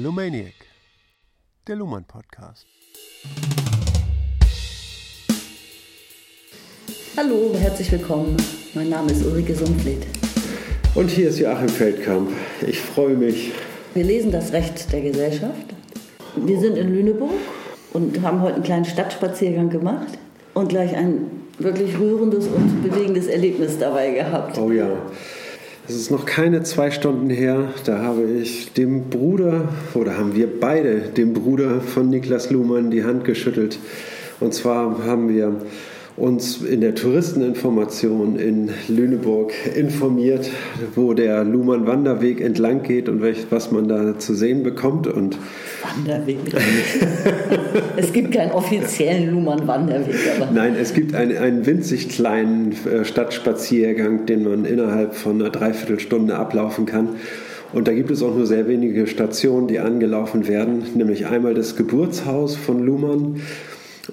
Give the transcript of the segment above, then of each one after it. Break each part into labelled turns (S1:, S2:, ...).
S1: Lumaniac, der Luhmann Podcast.
S2: Hallo, herzlich willkommen. Mein Name ist Ulrike Sundfleet.
S1: Und hier ist Joachim Feldkamp. Ich freue mich.
S2: Wir lesen das Recht der Gesellschaft. Wir sind in Lüneburg und haben heute einen kleinen Stadtspaziergang gemacht und gleich ein wirklich rührendes und bewegendes Erlebnis dabei gehabt.
S1: Oh ja. Es ist noch keine zwei Stunden her, da habe ich dem Bruder, oder haben wir beide dem Bruder von Niklas Luhmann die Hand geschüttelt. Und zwar haben wir uns in der Touristeninformation in Lüneburg informiert, wo der Luhmann-Wanderweg entlang geht und was man da zu sehen bekommt. Und
S2: Wanderweg. es gibt keinen offiziellen Luhmann-Wanderweg.
S1: Nein, es gibt einen, einen winzig kleinen äh, Stadtspaziergang, den man innerhalb von einer Dreiviertelstunde ablaufen kann. Und da gibt es auch nur sehr wenige Stationen, die angelaufen werden, nämlich einmal das Geburtshaus von Luhmann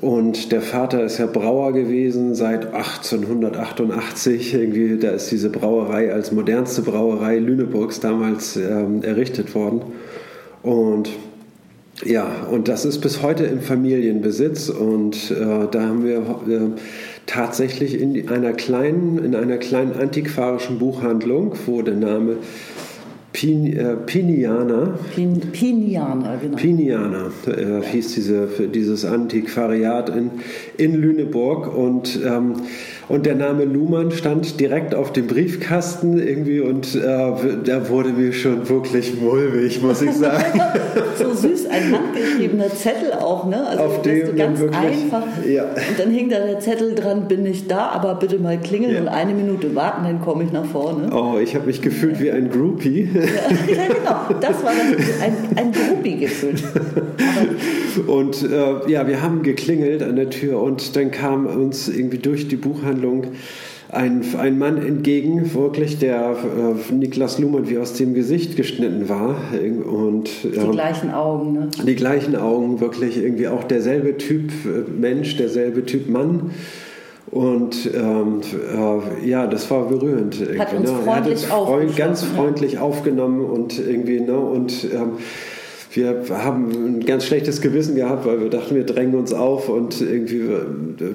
S1: und der Vater ist ja Brauer gewesen seit 1888. Irgendwie, da ist diese Brauerei als modernste Brauerei Lüneburgs damals ähm, errichtet worden. Und ja, und das ist bis heute im Familienbesitz. Und äh, da haben wir äh, tatsächlich in einer kleinen, in einer kleinen antiquarischen Buchhandlung, wo der Name Pin, äh, Piniana.
S2: Pin, Piniana,
S1: genau. Piniana äh, hieß diese, dieses Antiquariat in, in Lüneburg. Und ähm, und der Name Luhmann stand direkt auf dem Briefkasten irgendwie und äh, da wurde mir schon wirklich mulmig, muss ich sagen.
S2: so süß, ein handgeschriebener Zettel auch, ne?
S1: Also auf dem
S2: ganz wirklich, einfach. Ja. Und dann hing da der Zettel dran, bin ich da, aber bitte mal klingeln ja. und eine Minute warten, dann komme ich nach vorne.
S1: Oh, ich habe mich gefühlt wie ein Groupie.
S2: Ja, genau, das war ein, ein Groupie gefühlt.
S1: und äh, ja, wir haben geklingelt an der Tür und dann kam uns irgendwie durch die Buchhandlung ein, ein Mann entgegen, wirklich, der äh, Niklas Luhmann wie aus dem Gesicht geschnitten war. Und,
S2: äh, die gleichen Augen, ne?
S1: Die gleichen Augen, wirklich irgendwie auch derselbe Typ äh, Mensch, derselbe Typ Mann. Und ähm, äh, ja, das war berührend.
S2: Hat uns ne? Er hat uns freund,
S1: ganz freundlich aufgenommen und irgendwie, ne? Und ähm, wir haben ein ganz schlechtes Gewissen gehabt, weil wir dachten, wir drängen uns auf und irgendwie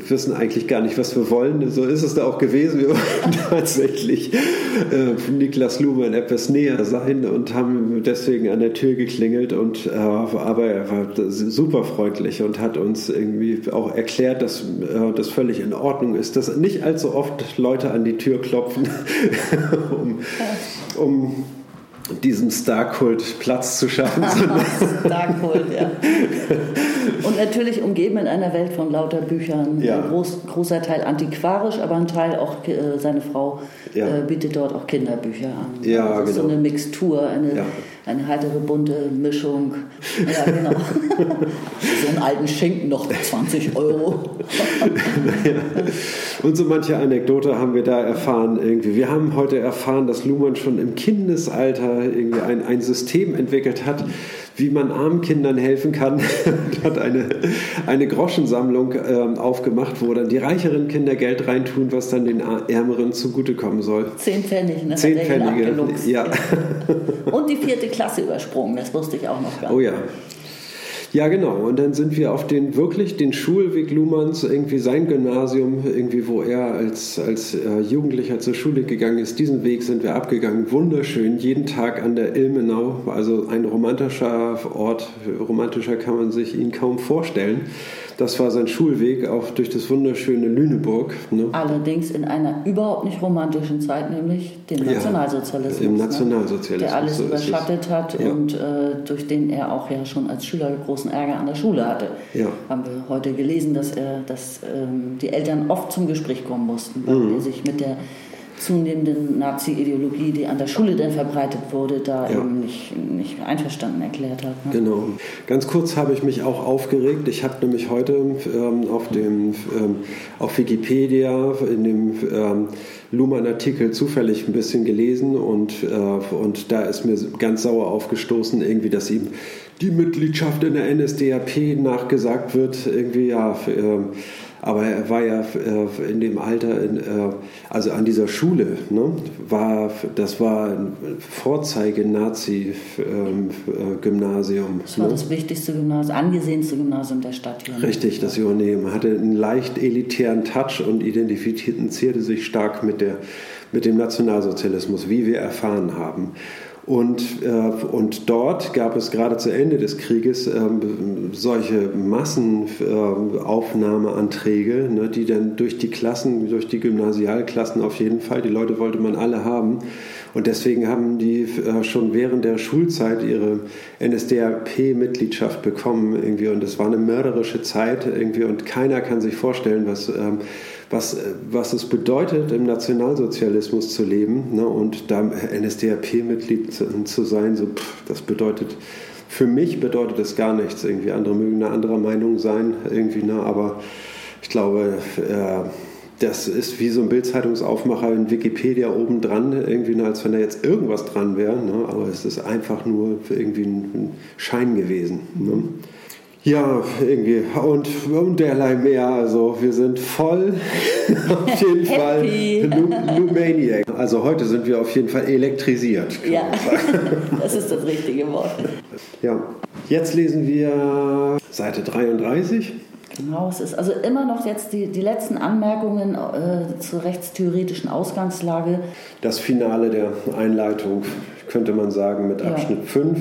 S1: wissen eigentlich gar nicht, was wir wollen. So ist es da auch gewesen. Wir wollten tatsächlich äh, Niklas Luhmann etwas näher sein und haben deswegen an der Tür geklingelt. Und, äh, aber er war super freundlich und hat uns irgendwie auch erklärt, dass äh, das völlig in Ordnung ist, dass nicht allzu oft Leute an die Tür klopfen, um, um diesem Starkult Platz zu schaffen.
S2: Starkult, ja. Und natürlich umgeben in einer Welt von lauter Büchern. Ja. Ein groß, großer Teil antiquarisch, aber ein Teil auch, äh, seine Frau ja. äh, bietet dort auch Kinderbücher an.
S1: Ja,
S2: das ist
S1: genau.
S2: so eine Mixtur, eine, ja. eine heitere, bunte Mischung. Ja, genau. so einen alten Schinken noch 20 Euro.
S1: Und so manche Anekdote haben wir da erfahren irgendwie. Wir haben heute erfahren, dass Luhmann schon im Kindesalter irgendwie ein, ein System entwickelt hat, wie man armen Kindern helfen kann. hat eine, eine Groschensammlung ähm, aufgemacht, wo dann die reicheren Kinder Geld reintun, was dann den Ärmeren zugutekommen soll.
S2: Zehn Pfennig, ne?
S1: Zehn Pfennige,
S2: ja. Und die vierte Klasse übersprungen, das wusste ich auch noch gar
S1: nicht. Oh ja. Ja, genau. Und dann sind wir auf den wirklich den Schulweg Luhmanns, irgendwie sein Gymnasium, irgendwie wo er als, als äh, Jugendlicher zur Schule gegangen ist. Diesen Weg sind wir abgegangen. Wunderschön. Jeden Tag an der Ilmenau. Also ein romantischer Ort. Romantischer kann man sich ihn kaum vorstellen. Das war sein Schulweg auch durch das wunderschöne Lüneburg.
S2: Ne? Allerdings in einer überhaupt nicht romantischen Zeit, nämlich dem Nationalsozialismus.
S1: Ja, Im Nationalsozialismus.
S2: Ne? Der alles so überschattet hat ja. und äh, durch den er auch ja schon als Schüler großen Ärger an der Schule hatte. Ja. Haben wir heute gelesen, dass, er, dass ähm, die Eltern oft zum Gespräch kommen mussten, weil mhm. er sich mit der zunehmenden Nazi-Ideologie, die an der Schule dann verbreitet wurde, da ja. eben nicht, nicht einverstanden erklärt hat.
S1: Ne? Genau. Ganz kurz habe ich mich auch aufgeregt. Ich habe nämlich heute ähm, auf, dem, ähm, auf Wikipedia in dem ähm, Luhmann-Artikel zufällig ein bisschen gelesen und, äh, und da ist mir ganz sauer aufgestoßen, irgendwie, dass ihm die Mitgliedschaft in der NSDAP nachgesagt wird, irgendwie ja. Äh, aber er war ja äh, in dem Alter, in, äh, also an dieser Schule, ne, war, das war ein Vorzeige-Nazi-Gymnasium.
S2: Das war ne? das wichtigste Gymnasium, angesehenste Gymnasium der Stadt
S1: hier. Ne? Richtig, das Johanneum. Hatte einen leicht elitären Touch und identifizierte sich stark mit, der, mit dem Nationalsozialismus, wie wir erfahren haben. Und, äh, und dort gab es gerade zu Ende des Krieges äh, solche Massenaufnahmeanträge, äh, ne, die dann durch die Klassen, durch die Gymnasialklassen auf jeden Fall, die Leute wollte man alle haben. Und deswegen haben die äh, schon während der Schulzeit ihre NSDAP-Mitgliedschaft bekommen irgendwie. Und es war eine mörderische Zeit irgendwie und keiner kann sich vorstellen, was ähm, was, was es bedeutet, im Nationalsozialismus zu leben ne, und da NSDAP-Mitglied zu, zu, sein, so, pff, das bedeutet, für mich bedeutet das gar nichts. Irgendwie andere mögen eine andere Meinung sein, irgendwie, ne, aber ich glaube, äh, das ist wie so ein Bildzeitungsaufmacher in Wikipedia oben dran, irgendwie, ne, als wenn da jetzt irgendwas dran wäre. Ne? Aber es ist einfach nur irgendwie ein Schein gewesen. Ne? Ja, irgendwie. Und, und derlei mehr. Also wir sind voll auf jeden Fall Lumaniac. Also heute sind wir auf jeden Fall elektrisiert.
S2: Ja, das ist das richtige Wort.
S1: Ja, jetzt lesen wir Seite 33.
S2: Genau, es ist also immer noch jetzt die, die letzten Anmerkungen äh, zur rechtstheoretischen Ausgangslage.
S1: Das Finale der Einleitung könnte man sagen mit Abschnitt ja. 5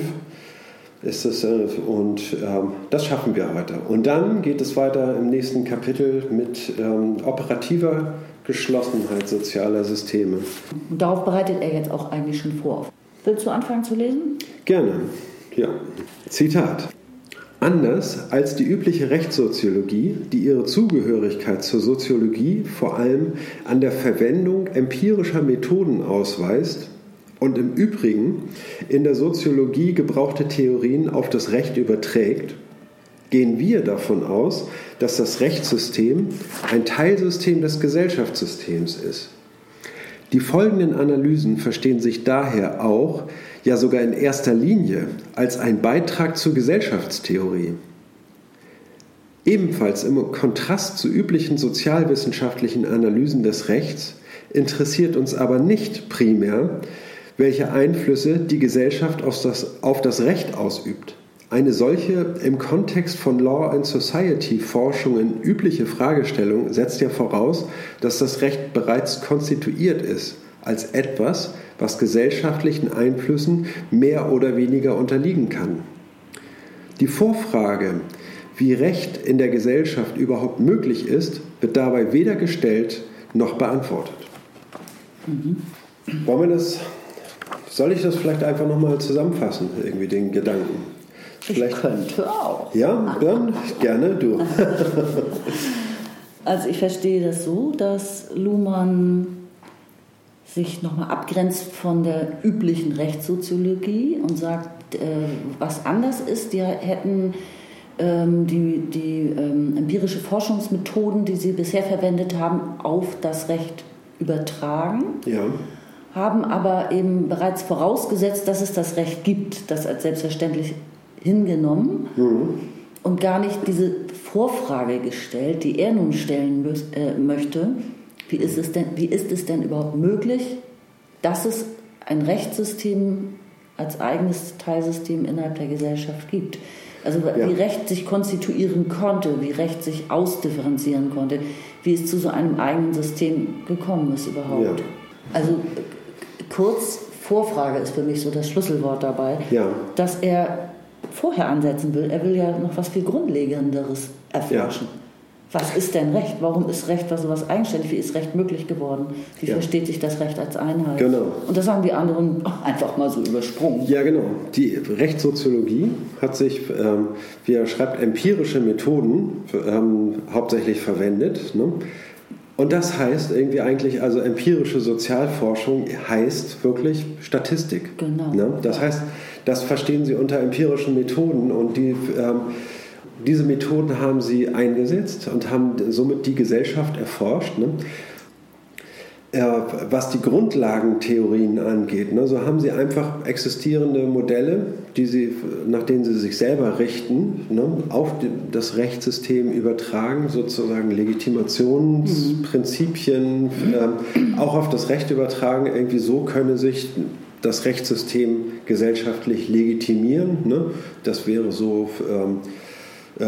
S1: ist es, äh, und ähm, das schaffen wir heute. Und dann geht es weiter im nächsten Kapitel mit ähm, operativer Geschlossenheit sozialer Systeme.
S2: Und darauf bereitet er jetzt auch eigentlich schon vor. Willst du anfangen zu lesen?
S1: Gerne, ja. Zitat. Anders als die übliche Rechtssoziologie, die ihre Zugehörigkeit zur Soziologie vor allem an der Verwendung empirischer Methoden ausweist, und im Übrigen in der Soziologie gebrauchte Theorien auf das Recht überträgt, gehen wir davon aus, dass das Rechtssystem ein Teilsystem des Gesellschaftssystems ist. Die folgenden Analysen verstehen sich daher auch, ja sogar in erster Linie, als ein Beitrag zur Gesellschaftstheorie. Ebenfalls im Kontrast zu üblichen sozialwissenschaftlichen Analysen des Rechts interessiert uns aber nicht primär, welche Einflüsse die Gesellschaft auf das, auf das Recht ausübt. Eine solche im Kontext von Law and Society Forschungen übliche Fragestellung setzt ja voraus, dass das Recht bereits konstituiert ist als etwas, was gesellschaftlichen Einflüssen mehr oder weniger unterliegen kann. Die Vorfrage, wie Recht in der Gesellschaft überhaupt möglich ist, wird dabei weder gestellt noch beantwortet. Mhm. Wollen wir das soll ich das vielleicht einfach nochmal zusammenfassen, irgendwie den Gedanken?
S2: Vielleicht, ich könnte auch.
S1: Ja, dann gerne du.
S2: also ich verstehe das so, dass Luhmann sich nochmal abgrenzt von der üblichen Rechtssoziologie und sagt, äh, was anders ist, die hätten ähm, die, die ähm, empirische Forschungsmethoden, die sie bisher verwendet haben, auf das Recht übertragen.
S1: Ja
S2: haben aber eben bereits vorausgesetzt, dass es das Recht gibt, das als selbstverständlich hingenommen mhm. und gar nicht diese Vorfrage gestellt, die er nun stellen äh, möchte. Wie ist, es denn, wie ist es denn überhaupt möglich, dass es ein Rechtssystem als eigenes Teilsystem innerhalb der Gesellschaft gibt? Also ja. wie Recht sich konstituieren konnte, wie Recht sich ausdifferenzieren konnte, wie es zu so einem eigenen System gekommen ist überhaupt. Ja. Also kurz Vorfrage ist für mich so das Schlüsselwort dabei,
S1: ja.
S2: dass er vorher ansetzen will. Er will ja noch was viel Grundlegenderes erforschen. Ja. Was ist denn Recht? Warum ist Recht was sowas eigenständig? Wie ist Recht möglich geworden? Wie ja. versteht sich das Recht als Einheit?
S1: Genau.
S2: Und das haben die anderen einfach mal so übersprungen.
S1: Ja, genau. Die Rechtssoziologie hat sich, ähm, wie er schreibt, empirische Methoden ähm, hauptsächlich verwendet. Ne? Und das heißt irgendwie eigentlich, also empirische Sozialforschung heißt wirklich Statistik.
S2: Genau.
S1: Ne? Das heißt, das verstehen Sie unter empirischen Methoden und die, ähm, diese Methoden haben Sie eingesetzt und haben somit die Gesellschaft erforscht. Ne? Äh, was die Grundlagentheorien angeht, ne, so haben sie einfach existierende Modelle, die sie, nach denen sie sich selber richten, ne, auf das Rechtssystem übertragen, sozusagen Legitimationsprinzipien, mhm. äh, auch auf das Recht übertragen. Irgendwie so könne sich das Rechtssystem gesellschaftlich legitimieren. Ne? Das wäre so. Ähm, äh,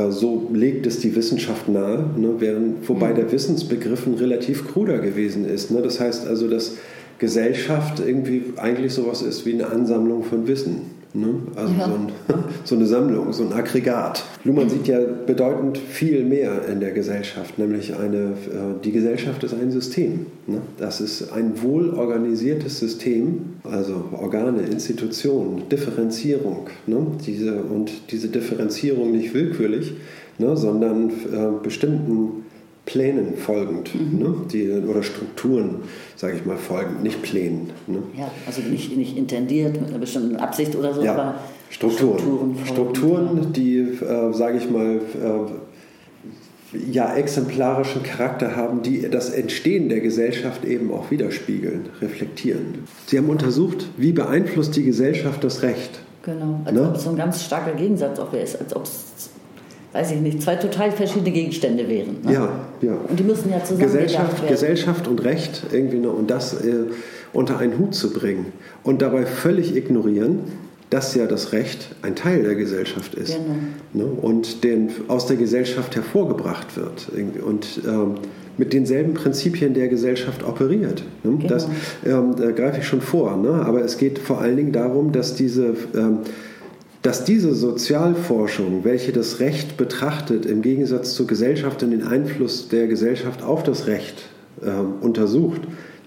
S1: so legt es die Wissenschaft nahe, ne, während, wobei mhm. der Wissensbegriff ein relativ kruder gewesen ist. Ne? Das heißt also, dass Gesellschaft irgendwie eigentlich sowas ist wie eine Ansammlung von Wissen. Ne? Also ja. so, ein, so, eine Sammlung, so ein Aggregat. Luhmann sieht ja bedeutend viel mehr in der Gesellschaft, nämlich eine, äh, die Gesellschaft ist ein System. Ne? Das ist ein wohlorganisiertes System, also Organe, Institutionen, Differenzierung. Ne? Diese, und diese Differenzierung nicht willkürlich, ne? sondern äh, bestimmten Plänen folgend mhm. ne? die, oder Strukturen, sage ich mal, folgend, nicht Plänen.
S2: Ne? Ja, also nicht, nicht intendiert mit einer bestimmten Absicht oder so,
S1: ja, aber Strukturen. Strukturen, Strukturen ja. die, äh, sage ich mal, äh, ja, exemplarischen Charakter haben, die das Entstehen der Gesellschaft eben auch widerspiegeln, reflektieren. Sie haben untersucht, wie beeinflusst die Gesellschaft das Recht.
S2: Genau, als ne? ob es so ein ganz starker Gegensatz auch wäre, als ob es weiß ich nicht, zwei total verschiedene Gegenstände wären.
S1: Ne? Ja, ja.
S2: Und die müssen ja zusammen
S1: Gesellschaft, Gesellschaft und Recht irgendwie noch, und das äh, unter einen Hut zu bringen und dabei völlig ignorieren, dass ja das Recht ein Teil der Gesellschaft ist genau. ne? und den aus der Gesellschaft hervorgebracht wird irgendwie, und ähm, mit denselben Prinzipien der Gesellschaft operiert. Ne? Genau. Das ähm, da greife ich schon vor, ne? aber es geht vor allen Dingen darum, dass diese ähm, dass diese Sozialforschung, welche das Recht betrachtet, im Gegensatz zur Gesellschaft und den Einfluss der Gesellschaft auf das Recht äh, untersucht,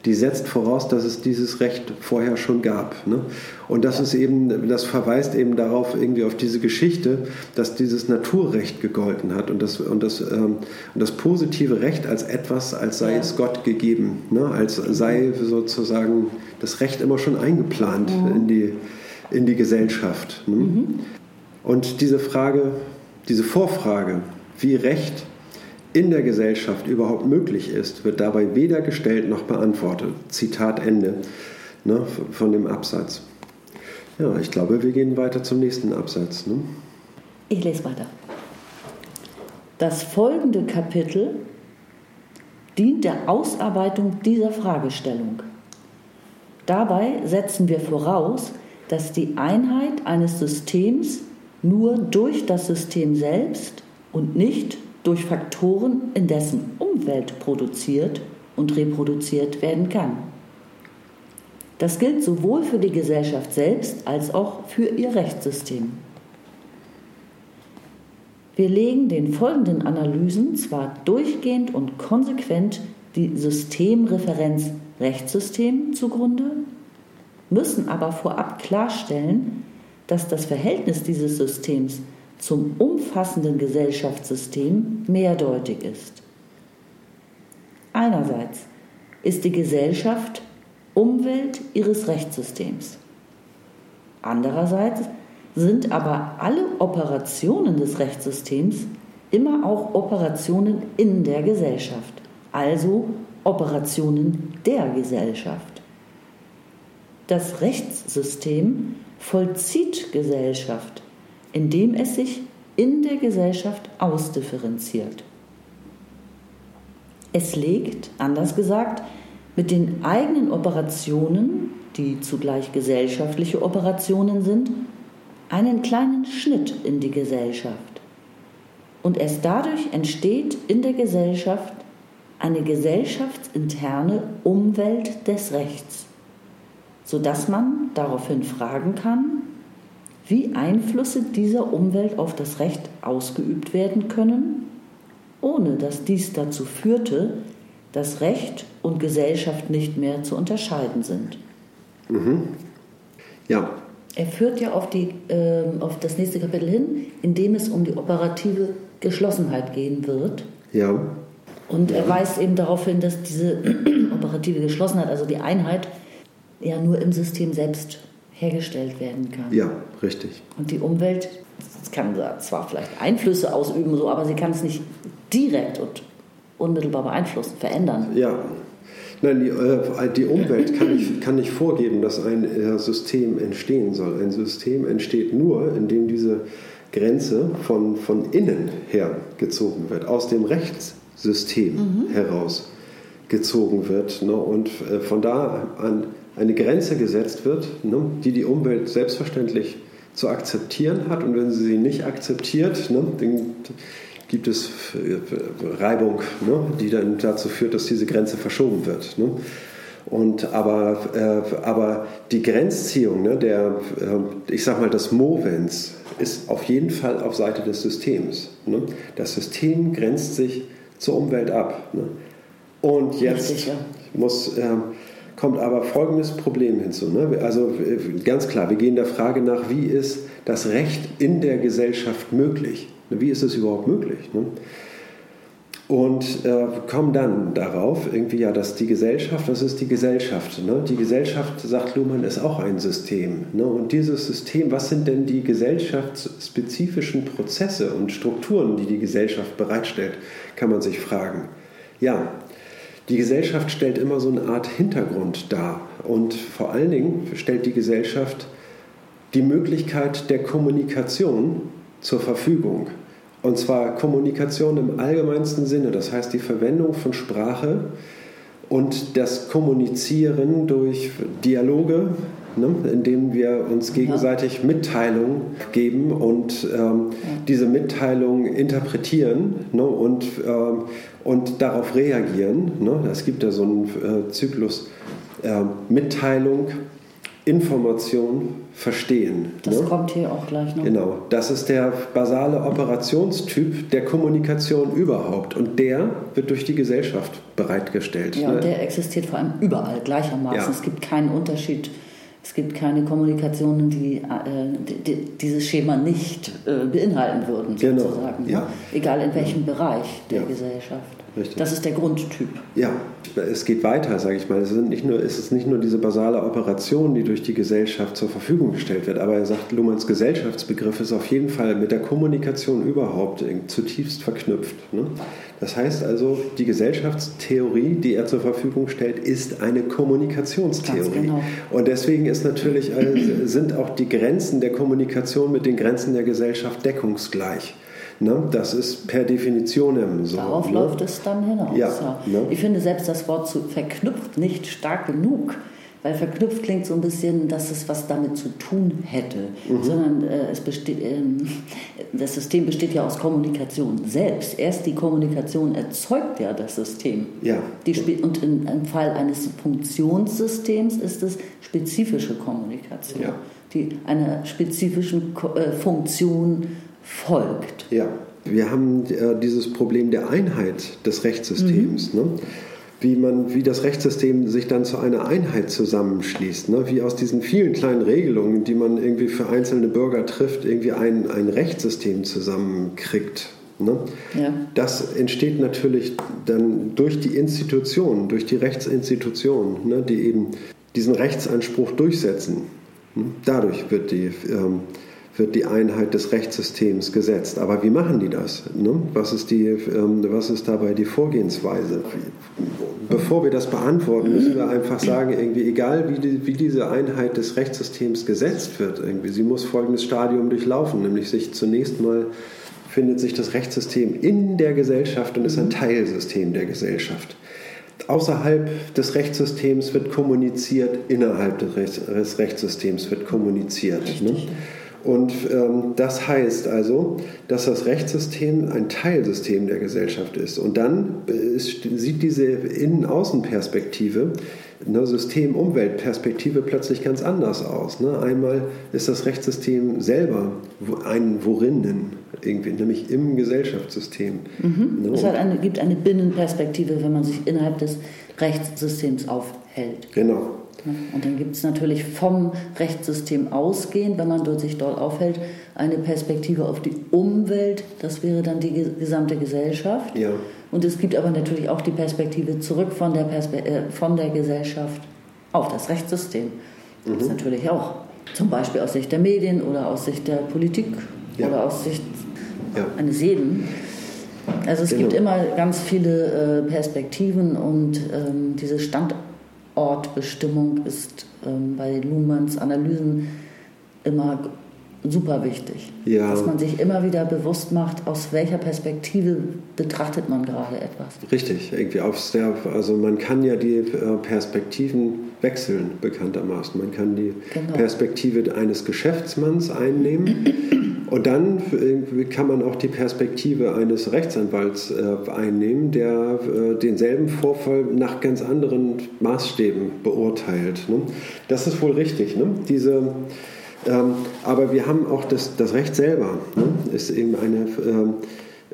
S1: die setzt voraus, dass es dieses Recht vorher schon gab. Ne? Und das ist eben, das verweist eben darauf, irgendwie auf diese Geschichte, dass dieses Naturrecht gegolten hat und das, und das, ähm, und das positive Recht als etwas, als sei es Gott gegeben, ne? als sei sozusagen das Recht immer schon eingeplant mhm. in die in die Gesellschaft. Ne? Mhm. Und diese Frage, diese Vorfrage, wie Recht in der Gesellschaft überhaupt möglich ist, wird dabei weder gestellt noch beantwortet. Zitat Ende ne, von dem Absatz. Ja, ich glaube, wir gehen weiter zum nächsten Absatz. Ne?
S2: Ich lese weiter. Das folgende Kapitel dient der Ausarbeitung dieser Fragestellung. Dabei setzen wir voraus, dass die Einheit eines Systems nur durch das System selbst und nicht durch Faktoren in dessen Umwelt produziert und reproduziert werden kann. Das gilt sowohl für die Gesellschaft selbst als auch für ihr Rechtssystem. Wir legen den folgenden Analysen zwar durchgehend und konsequent die Systemreferenz Rechtssystem zugrunde, müssen aber vorab klarstellen, dass das Verhältnis dieses Systems zum umfassenden Gesellschaftssystem mehrdeutig ist. Einerseits ist die Gesellschaft Umwelt ihres Rechtssystems. Andererseits sind aber alle Operationen des Rechtssystems immer auch Operationen in der Gesellschaft, also Operationen der Gesellschaft. Das Rechtssystem vollzieht Gesellschaft, indem es sich in der Gesellschaft ausdifferenziert. Es legt, anders gesagt, mit den eigenen Operationen, die zugleich gesellschaftliche Operationen sind, einen kleinen Schnitt in die Gesellschaft. Und erst dadurch entsteht in der Gesellschaft eine gesellschaftsinterne Umwelt des Rechts sodass man daraufhin fragen kann, wie Einflüsse dieser Umwelt auf das Recht ausgeübt werden können, ohne dass dies dazu führte, dass Recht und Gesellschaft nicht mehr zu unterscheiden sind.
S1: Mhm. Ja.
S2: Er führt ja auf, die, äh, auf das nächste Kapitel hin, in dem es um die operative Geschlossenheit gehen wird.
S1: Ja.
S2: Und er weist eben darauf hin, dass diese operative Geschlossenheit, also die Einheit, ja nur im System selbst hergestellt werden kann.
S1: Ja, richtig.
S2: Und die Umwelt kann zwar vielleicht Einflüsse ausüben, so, aber sie kann es nicht direkt und unmittelbar beeinflussen, verändern.
S1: Ja. Nein, die, äh, die Umwelt kann nicht, kann nicht vorgeben, dass ein äh, System entstehen soll. Ein System entsteht nur, indem diese Grenze von, von innen her gezogen wird, aus dem Rechtssystem mhm. heraus gezogen wird ne, und äh, von da an eine Grenze gesetzt wird, ne, die die Umwelt selbstverständlich zu akzeptieren hat. Und wenn sie sie nicht akzeptiert, ne, dann gibt es äh, Reibung, ne, die dann dazu führt, dass diese Grenze verschoben wird. Ne. Und aber, äh, aber die Grenzziehung, ne, der, äh, ich sag mal, des Movens ist auf jeden Fall auf Seite des Systems. Ne. Das System grenzt sich zur Umwelt ab. Ne. Und jetzt Richtig, ja. muss, äh, kommt aber folgendes Problem hinzu. Ne? Also äh, ganz klar, wir gehen der Frage nach, wie ist das Recht in der Gesellschaft möglich? Wie ist es überhaupt möglich? Ne? Und äh, kommen dann darauf, irgendwie ja, dass die Gesellschaft, was ist die Gesellschaft? Ne? Die Gesellschaft, sagt Luhmann, ist auch ein System. Ne? Und dieses System, was sind denn die gesellschaftsspezifischen Prozesse und Strukturen, die die Gesellschaft bereitstellt, kann man sich fragen. Ja, die Gesellschaft stellt immer so eine Art Hintergrund dar und vor allen Dingen stellt die Gesellschaft die Möglichkeit der Kommunikation zur Verfügung. Und zwar Kommunikation im allgemeinsten Sinne, das heißt die Verwendung von Sprache und das Kommunizieren durch Dialoge, ne, indem wir uns gegenseitig ja. Mitteilungen geben und ähm, ja. diese Mitteilungen interpretieren ne, und, ähm, und darauf reagieren. Ne. Es gibt ja so einen äh, Zyklus äh, Mitteilung, Information, Verstehen.
S2: Das ne? kommt hier auch gleich noch.
S1: Genau, das ist der basale Operationstyp der Kommunikation überhaupt und der wird durch die Gesellschaft bereitgestellt.
S2: Ja, ne? und der existiert vor allem überall gleichermaßen. Ja. Es gibt keinen Unterschied es gibt keine Kommunikationen, die, äh, die, die dieses Schema nicht äh, beinhalten würden, genau. sozusagen. Ja. Egal in welchem ja. Bereich der ja. Gesellschaft. Richtig. Das ist der Grundtyp.
S1: Ja, es geht weiter, sage ich mal. Es, sind nicht nur, es ist nicht nur diese basale Operation, die durch die Gesellschaft zur Verfügung gestellt wird, aber er sagt, Luhmanns Gesellschaftsbegriff ist auf jeden Fall mit der Kommunikation überhaupt zutiefst verknüpft. Ne? Das heißt also, die Gesellschaftstheorie, die er zur Verfügung stellt, ist eine Kommunikationstheorie. Genau. Und deswegen ist natürlich, äh, sind auch die Grenzen der Kommunikation mit den Grenzen der Gesellschaft deckungsgleich. Ne? Das ist per Definition so.
S2: Darauf ne? läuft es dann hinaus. Ja, ja. Ne? Ich finde selbst das Wort zu verknüpft nicht stark genug. Weil verknüpft klingt so ein bisschen, dass es was damit zu tun hätte, mhm. sondern äh, es besteht, äh, das System besteht ja aus Kommunikation selbst. Erst die Kommunikation erzeugt ja das System.
S1: Ja.
S2: Die, und in, im Fall eines Funktionssystems ist es spezifische Kommunikation, ja. die einer spezifischen äh, Funktion folgt.
S1: Ja, wir haben äh, dieses Problem der Einheit des Rechtssystems. Mhm. Ne? Wie, man, wie das Rechtssystem sich dann zu einer Einheit zusammenschließt. Ne? Wie aus diesen vielen kleinen Regelungen, die man irgendwie für einzelne Bürger trifft, irgendwie ein, ein Rechtssystem zusammenkriegt. Ne? Ja. Das entsteht natürlich dann durch die Institutionen, durch die Rechtsinstitutionen, ne? die eben diesen Rechtsanspruch durchsetzen. Hm? Dadurch wird die ähm, wird die Einheit des Rechtssystems gesetzt. Aber wie machen die das? Ne? Was, ist die, ähm, was ist dabei die Vorgehensweise? Bevor wir das beantworten, müssen wir einfach sagen, irgendwie egal wie, die, wie diese Einheit des Rechtssystems gesetzt wird, irgendwie, sie muss folgendes Stadium durchlaufen, nämlich sich zunächst mal findet sich das Rechtssystem in der Gesellschaft und ist ein Teilsystem der Gesellschaft. Außerhalb des Rechtssystems wird kommuniziert, innerhalb des Rechtssystems wird kommuniziert. Ne? Und ähm, das heißt also, dass das Rechtssystem ein Teilsystem der Gesellschaft ist. Und dann ist, sieht diese Innen-Außen-Perspektive, eine System-Umwelt-Perspektive plötzlich ganz anders aus. Ne? Einmal ist das Rechtssystem selber ein Worinnen, irgendwie, nämlich im Gesellschaftssystem.
S2: Mhm. Ne? Es eine, gibt eine Binnenperspektive, wenn man sich innerhalb des Rechtssystems aufhält.
S1: Genau.
S2: Und dann gibt es natürlich vom Rechtssystem ausgehend, wenn man dort sich dort aufhält, eine Perspektive auf die Umwelt, das wäre dann die gesamte Gesellschaft.
S1: Ja.
S2: Und es gibt aber natürlich auch die Perspektive zurück von der, Perspe äh, von der Gesellschaft auf das Rechtssystem. Mhm. Das ist natürlich auch. Zum Beispiel aus Sicht der Medien oder aus Sicht der Politik ja. oder aus Sicht ja. eines jeden also es genau. gibt immer ganz viele äh, Perspektiven und ähm, diese Standortbestimmung ist ähm, bei Luhmanns Analysen immer super wichtig. Ja. Dass man sich immer wieder bewusst macht, aus welcher Perspektive betrachtet man gerade etwas.
S1: Richtig, irgendwie aufs der, also man kann ja die äh, Perspektiven wechseln, bekanntermaßen. Man kann die genau. Perspektive eines Geschäftsmanns einnehmen und dann kann man auch die Perspektive eines Rechtsanwalts äh, einnehmen, der äh, denselben Vorfall nach ganz anderen Maßstäben beurteilt. Ne? Das ist wohl richtig. Ne? Diese ähm, aber wir haben auch das, das Recht selber. Ne? Ist eben eine, ähm,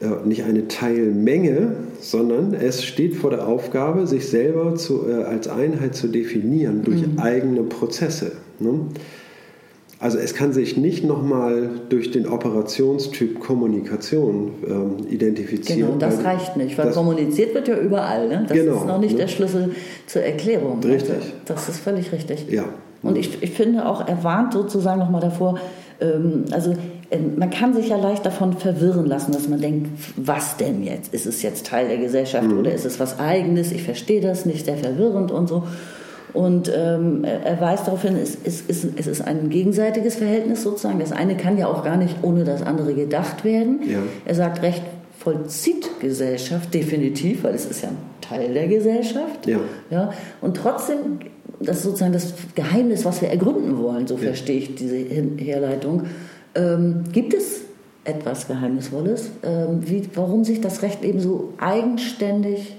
S1: äh, nicht eine Teilmenge, sondern es steht vor der Aufgabe, sich selber zu, äh, als Einheit zu definieren durch mhm. eigene Prozesse. Also es kann sich nicht nochmal durch den Operationstyp Kommunikation ähm, identifizieren.
S2: Genau, das reicht nicht, weil kommuniziert wird ja überall. Ne? Das genau, ist noch nicht ne? der Schlüssel zur Erklärung.
S1: Richtig.
S2: Also, das ist völlig richtig.
S1: Ja.
S2: Und ich, ich finde auch, er warnt sozusagen nochmal davor, ähm, also äh, man kann sich ja leicht davon verwirren lassen, dass man denkt, was denn jetzt? Ist es jetzt Teil der Gesellschaft mhm. oder ist es was Eigenes? Ich verstehe das nicht, sehr verwirrend und so. Und ähm, er weist darauf hin, es, es, es, es, ist ein gegenseitiges Verhältnis sozusagen. Das eine kann ja auch gar nicht ohne das andere gedacht werden. Ja. Er sagt, Recht vollzieht Gesellschaft definitiv, weil es ist ja ein Teil der Gesellschaft. Ja. Ja? Und trotzdem das ist sozusagen das Geheimnis, was wir ergründen wollen, so ja. verstehe ich diese Herleitung. Ähm, gibt es etwas Geheimnisvolles, ähm, wie, warum sich das Recht eben so eigenständig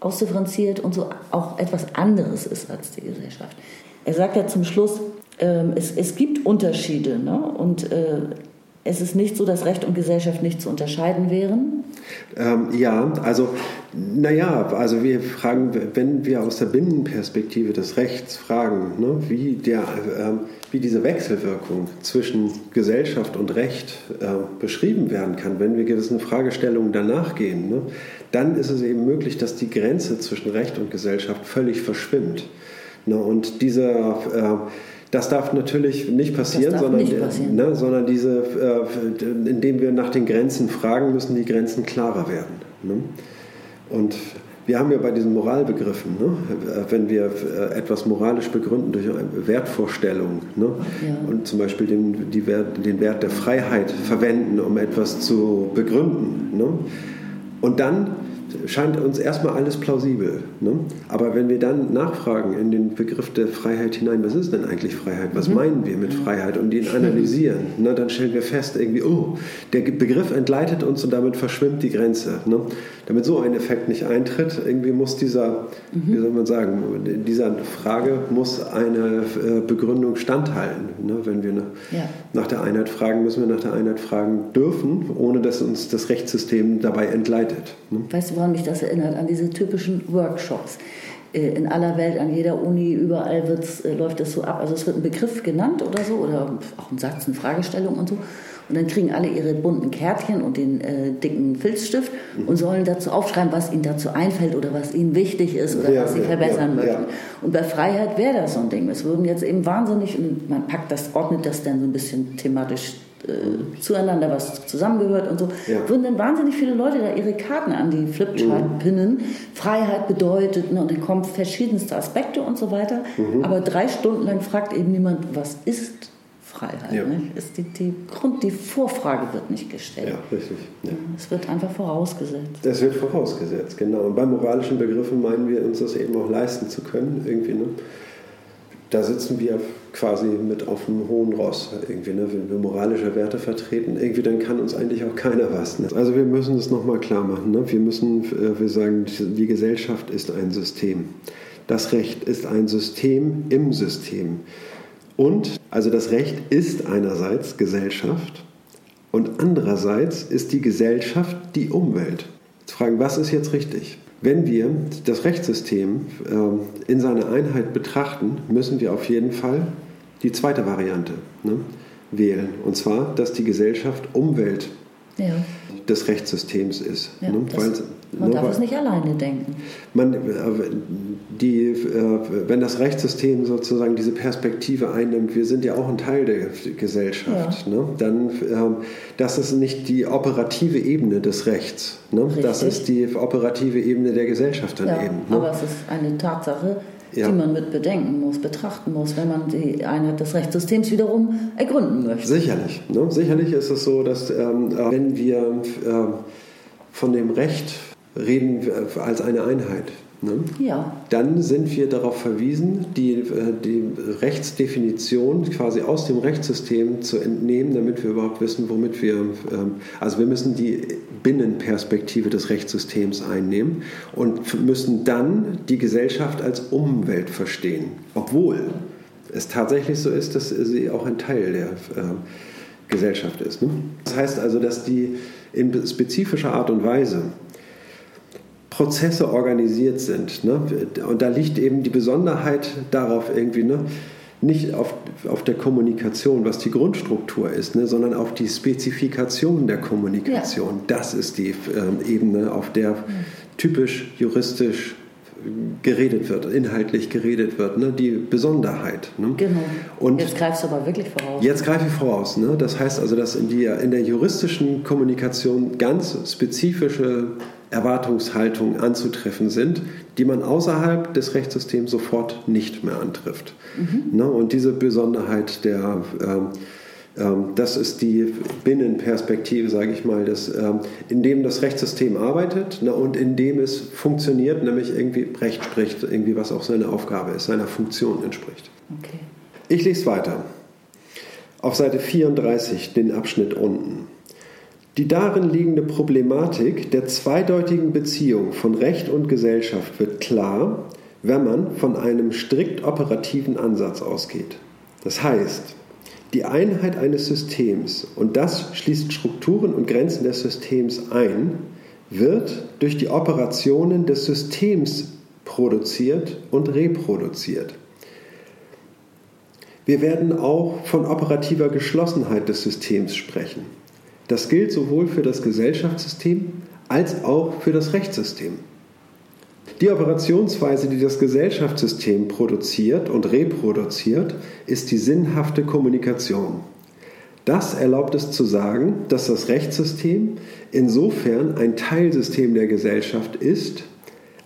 S2: ausdifferenziert und so auch etwas anderes ist als die Gesellschaft? Er sagt ja zum Schluss, ähm, es, es gibt Unterschiede ne? und äh, es ist nicht so, dass Recht und Gesellschaft nicht zu unterscheiden wären?
S1: Ähm, ja, also naja, also wir fragen, wenn wir aus der Binnenperspektive des Rechts fragen, ne, wie, der, äh, wie diese Wechselwirkung zwischen Gesellschaft und Recht äh, beschrieben werden kann, wenn wir gewissen Fragestellungen danach gehen, ne, dann ist es eben möglich, dass die Grenze zwischen Recht und Gesellschaft völlig verschwimmt. Ne, und dieser äh, das darf natürlich nicht passieren, sondern, nicht passieren. Ne, sondern diese, äh, indem wir nach den Grenzen fragen, müssen die Grenzen klarer werden. Ne? Und wir haben ja bei diesen Moralbegriffen, ne, wenn wir äh, etwas moralisch begründen durch eine Wertvorstellung ne, ja. und zum Beispiel den, Wert, den Wert der Freiheit verwenden, um etwas zu begründen. Ne, und dann scheint uns erstmal alles plausibel. Ne? Aber wenn wir dann nachfragen in den Begriff der Freiheit hinein, was ist denn eigentlich Freiheit? Was mhm. meinen wir mit Freiheit? Und ihn analysieren, ne? dann stellen wir fest, irgendwie, oh, der Begriff entgleitet uns und damit verschwimmt die Grenze. Ne? Damit so ein Effekt nicht eintritt, irgendwie muss dieser, mhm. wie soll man sagen, dieser Frage muss eine äh, Begründung standhalten. Ne? Wenn wir ja. nach der Einheit fragen, müssen wir nach der Einheit fragen dürfen, ohne dass uns das Rechtssystem dabei entgleitet.
S2: Ne? Weißt du, woran mich das erinnert? An diese typischen Workshops äh, in aller Welt, an jeder Uni, überall äh, läuft das so ab. Also es wird ein Begriff genannt oder so, oder auch ein Satz, eine Fragestellung und so. Und dann kriegen alle ihre bunten Kärtchen und den äh, dicken Filzstift und sollen dazu aufschreiben, was ihnen dazu einfällt oder was ihnen wichtig ist oder ja, was sie ja, verbessern ja, möchten. Und bei Freiheit wäre das so ein Ding. Es würden jetzt eben wahnsinnig, man packt das, ordnet das dann so ein bisschen thematisch äh, zueinander, was zusammengehört und so, ja. würden dann wahnsinnig viele Leute da ihre Karten an die Flipchart mhm. pinnen. Freiheit bedeutet, ne, und dann kommen verschiedenste Aspekte und so weiter. Mhm. Aber drei Stunden lang fragt eben niemand, was ist Freiheit? Ja. Ne? Ist die, die, Grund, die Vorfrage wird nicht gestellt.
S1: Ja, richtig. Ja.
S2: Es wird einfach vorausgesetzt.
S1: Es wird vorausgesetzt, genau. Und bei moralischen Begriffen meinen wir uns das eben auch leisten zu können, irgendwie. Ne? Da sitzen wir quasi mit auf einem hohen Ross irgendwie, ne? wenn wir moralische Werte vertreten, irgendwie dann kann uns eigentlich auch keiner was. Ne? Also wir müssen das nochmal klar machen. Ne? Wir müssen, äh, wir sagen, die Gesellschaft ist ein System. Das Recht ist ein System im System. Und, also das Recht ist einerseits Gesellschaft und andererseits ist die Gesellschaft die Umwelt. Jetzt fragen, was ist jetzt richtig? Wenn wir das Rechtssystem äh, in seiner Einheit betrachten, müssen wir auf jeden Fall die zweite Variante ne, wählen. Und zwar, dass die Gesellschaft Umwelt ja. des Rechtssystems ist.
S2: Ja, ne? Weil, man darf es nicht alleine denken.
S1: Man, äh, die, äh, wenn das Rechtssystem sozusagen diese Perspektive einnimmt, wir sind ja auch ein Teil der Gesellschaft, ja. ne? dann ähm, das ist nicht die operative Ebene des Rechts. Ne? Das ist die operative Ebene der Gesellschaft dann eben.
S2: Ne? Aber es ist eine Tatsache, ja. die man mit bedenken muss, betrachten muss, wenn man die Einheit des Rechtssystems wiederum ergründen möchte.
S1: Sicherlich. Ne? Sicherlich ist es so, dass ähm, äh, wenn wir äh, von dem Recht reden als eine Einheit. Ne?
S2: Ja.
S1: Dann sind wir darauf verwiesen, die, äh, die Rechtsdefinition quasi aus dem Rechtssystem zu entnehmen, damit wir überhaupt wissen, womit wir, ähm, also wir müssen die Binnenperspektive des Rechtssystems einnehmen und müssen dann die Gesellschaft als Umwelt verstehen, obwohl es tatsächlich so ist, dass sie auch ein Teil der äh, Gesellschaft ist. Ne? Das heißt also, dass die in spezifischer Art und Weise Prozesse organisiert sind. Ne? Und da liegt eben die Besonderheit darauf irgendwie, ne? nicht auf, auf der Kommunikation, was die Grundstruktur ist, ne? sondern auf die Spezifikation der Kommunikation. Ja. Das ist die ähm, Ebene, auf der typisch juristisch geredet wird, inhaltlich geredet wird, ne? die Besonderheit.
S2: Ne? Genau. Und jetzt greifst du aber wirklich voraus.
S1: Jetzt greife ich voraus. Ne? Das heißt also, dass in, die, in der juristischen Kommunikation ganz spezifische Erwartungshaltungen anzutreffen sind, die man außerhalb des Rechtssystems sofort nicht mehr antrifft. Mhm. Ne? Und diese Besonderheit der ähm, ähm, das ist die Binnenperspektive, sage ich mal, das, ähm, in dem das Rechtssystem arbeitet ne, und in dem es funktioniert, nämlich irgendwie Recht spricht, irgendwie was auch seine Aufgabe ist, seiner Funktion entspricht.
S2: Okay.
S1: Ich lese weiter. Auf Seite 34, den Abschnitt unten. Die darin liegende Problematik der zweideutigen Beziehung von Recht und Gesellschaft wird klar, wenn man von einem strikt operativen Ansatz ausgeht. Das heißt, die Einheit eines Systems, und das schließt Strukturen und Grenzen des Systems ein, wird durch die Operationen des Systems produziert und reproduziert. Wir werden auch von operativer Geschlossenheit des Systems sprechen. Das gilt sowohl für das Gesellschaftssystem als auch für das Rechtssystem. Die Operationsweise, die das Gesellschaftssystem produziert und reproduziert, ist die sinnhafte Kommunikation. Das erlaubt es zu sagen, dass das Rechtssystem insofern ein Teilsystem der Gesellschaft ist,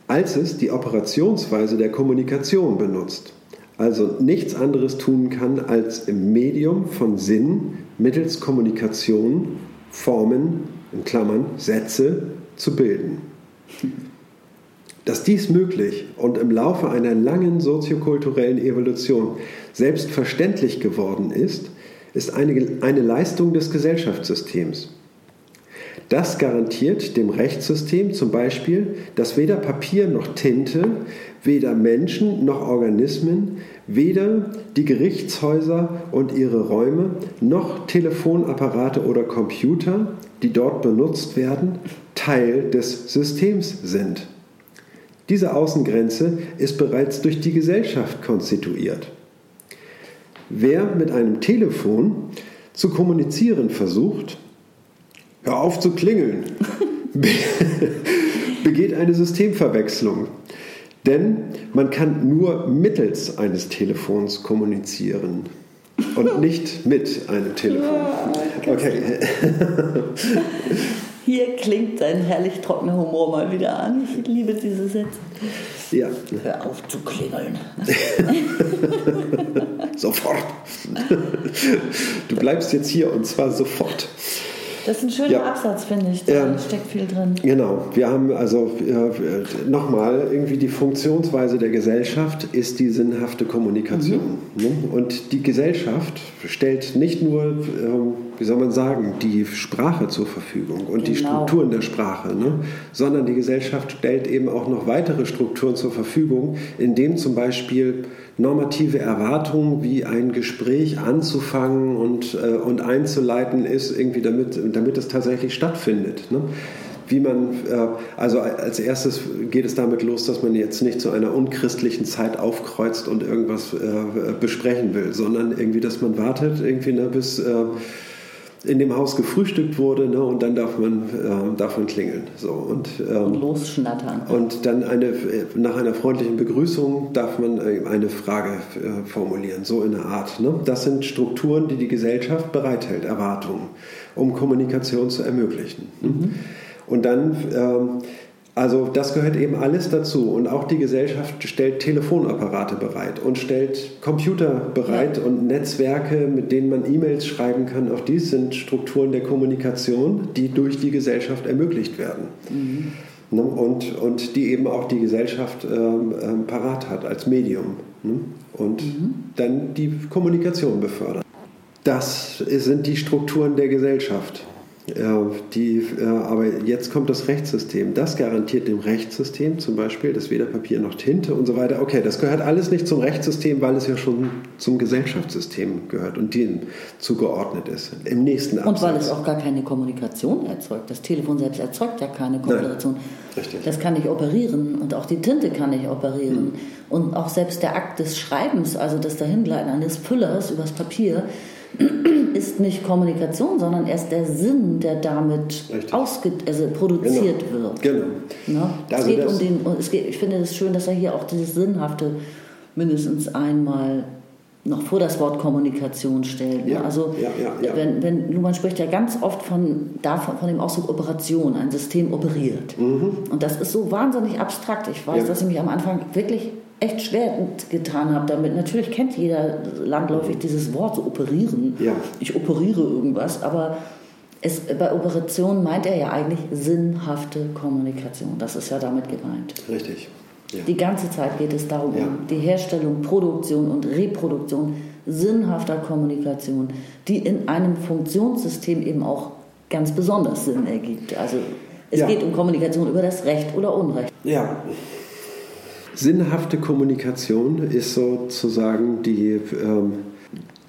S1: als es die Operationsweise der Kommunikation benutzt, also nichts anderes tun kann, als im Medium von Sinn mittels Kommunikation Formen, in Klammern Sätze, zu bilden. Dass dies möglich und im Laufe einer langen soziokulturellen Evolution selbstverständlich geworden ist, ist eine, eine Leistung des Gesellschaftssystems. Das garantiert dem Rechtssystem zum Beispiel, dass weder Papier noch Tinte, weder Menschen noch Organismen, weder die Gerichtshäuser und ihre Räume noch Telefonapparate oder Computer, die dort benutzt werden, Teil des Systems sind. Diese Außengrenze ist bereits durch die Gesellschaft konstituiert. Wer mit einem Telefon zu kommunizieren versucht, hör auf zu klingeln, begeht eine Systemverwechslung. Denn man kann nur mittels eines Telefons kommunizieren und nicht mit einem Telefon. Okay.
S2: Hier klingt ein herrlich trockener Humor mal wieder an. Ich liebe diese Sätze.
S1: Ja.
S2: Hör auf zu klingeln.
S1: sofort. Du bleibst jetzt hier und zwar sofort.
S2: Das ist ein schöner ja. Absatz, finde ich. Da ähm, steckt viel drin.
S1: Genau. Wir haben also äh, nochmal irgendwie die Funktionsweise der Gesellschaft ist die sinnhafte Kommunikation. Mhm. Ne? Und die Gesellschaft stellt nicht nur, ähm, wie soll man sagen, die Sprache zur Verfügung und genau. die Strukturen der Sprache, ne? sondern die Gesellschaft stellt eben auch noch weitere Strukturen zur Verfügung, indem zum Beispiel normative Erwartungen, wie ein Gespräch anzufangen und, äh, und einzuleiten ist, irgendwie damit, damit es tatsächlich stattfindet. Ne? Wie man, äh, also als erstes geht es damit los, dass man jetzt nicht zu einer unchristlichen Zeit aufkreuzt und irgendwas äh, besprechen will, sondern irgendwie, dass man wartet, irgendwie, ne, bis äh, in dem Haus gefrühstückt wurde ne, und dann darf man, äh, darf man klingeln. So, und,
S2: ähm, und losschnattern.
S1: Und dann eine, nach einer freundlichen Begrüßung darf man äh, eine Frage äh, formulieren, so in der Art. Ne? Das sind Strukturen, die die Gesellschaft bereithält, Erwartungen, um Kommunikation zu ermöglichen. Mhm. Und dann ähm, also das gehört eben alles dazu. Und auch die Gesellschaft stellt Telefonapparate bereit und stellt Computer bereit ja. und Netzwerke, mit denen man E-Mails schreiben kann. Auch dies sind Strukturen der Kommunikation, die durch die Gesellschaft ermöglicht werden. Mhm. Ne? Und, und die eben auch die Gesellschaft ähm, ähm, parat hat als Medium. Ne? Und mhm. dann die Kommunikation befördert. Das sind die Strukturen der Gesellschaft. Ja, die, aber jetzt kommt das Rechtssystem. Das garantiert dem Rechtssystem zum Beispiel, dass weder Papier noch Tinte und so weiter. Okay, das gehört alles nicht zum Rechtssystem, weil es ja schon zum Gesellschaftssystem gehört und dem zugeordnet ist. Im nächsten
S2: Absatz. Und weil es auch gar keine Kommunikation erzeugt. Das Telefon selbst erzeugt ja keine Kommunikation. Nein, richtig. Das kann nicht operieren und auch die Tinte kann nicht operieren. Hm. Und auch selbst der Akt des Schreibens, also das Dahingleiten eines Füllers übers Papier, ist nicht Kommunikation, sondern erst der Sinn, der damit ausge also produziert
S1: genau.
S2: wird.
S1: Genau.
S2: Ne? Es also geht um den, es geht, ich finde es schön, dass er hier auch dieses Sinnhafte mindestens einmal noch vor das Wort Kommunikation stellt.
S1: Ne? Ja,
S2: also
S1: ja, ja,
S2: wenn, wenn man spricht ja ganz oft von, davon, von dem Ausdruck Operation, ein System operiert. Mhm. Und das ist so wahnsinnig abstrakt. Ich weiß, dass ich mich am Anfang wirklich echt schwer getan habe damit. Natürlich kennt jeder landläufig dieses Wort, so operieren.
S1: Ja.
S2: Ich operiere irgendwas, aber es, bei Operationen meint er ja eigentlich sinnhafte Kommunikation. Das ist ja damit gemeint.
S1: Richtig.
S2: Ja. Die ganze Zeit geht es darum, ja. um die Herstellung, Produktion und Reproduktion sinnhafter Kommunikation, die in einem Funktionssystem eben auch ganz besonders Sinn ergibt. Also es ja. geht um Kommunikation über das Recht oder Unrecht.
S1: Ja, Sinnhafte Kommunikation ist sozusagen die, ähm,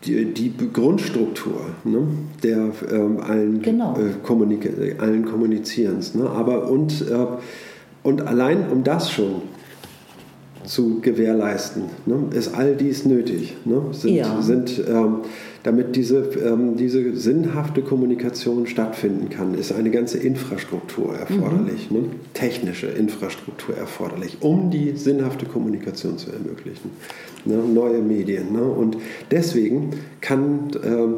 S1: die, die, Grundstruktur ne, der ähm, allen,
S2: genau.
S1: äh, Kommunik allen Kommunizierens. Ne? Aber und, äh, und allein um das schon zu gewährleisten, ne, ist all dies nötig. Ne? Sind,
S2: ja.
S1: sind ähm, damit diese, ähm, diese sinnhafte Kommunikation stattfinden kann, ist eine ganze Infrastruktur erforderlich, mhm. ne? technische Infrastruktur erforderlich, um die sinnhafte Kommunikation zu ermöglichen. Ne? Neue Medien. Ne? Und deswegen kann, ähm,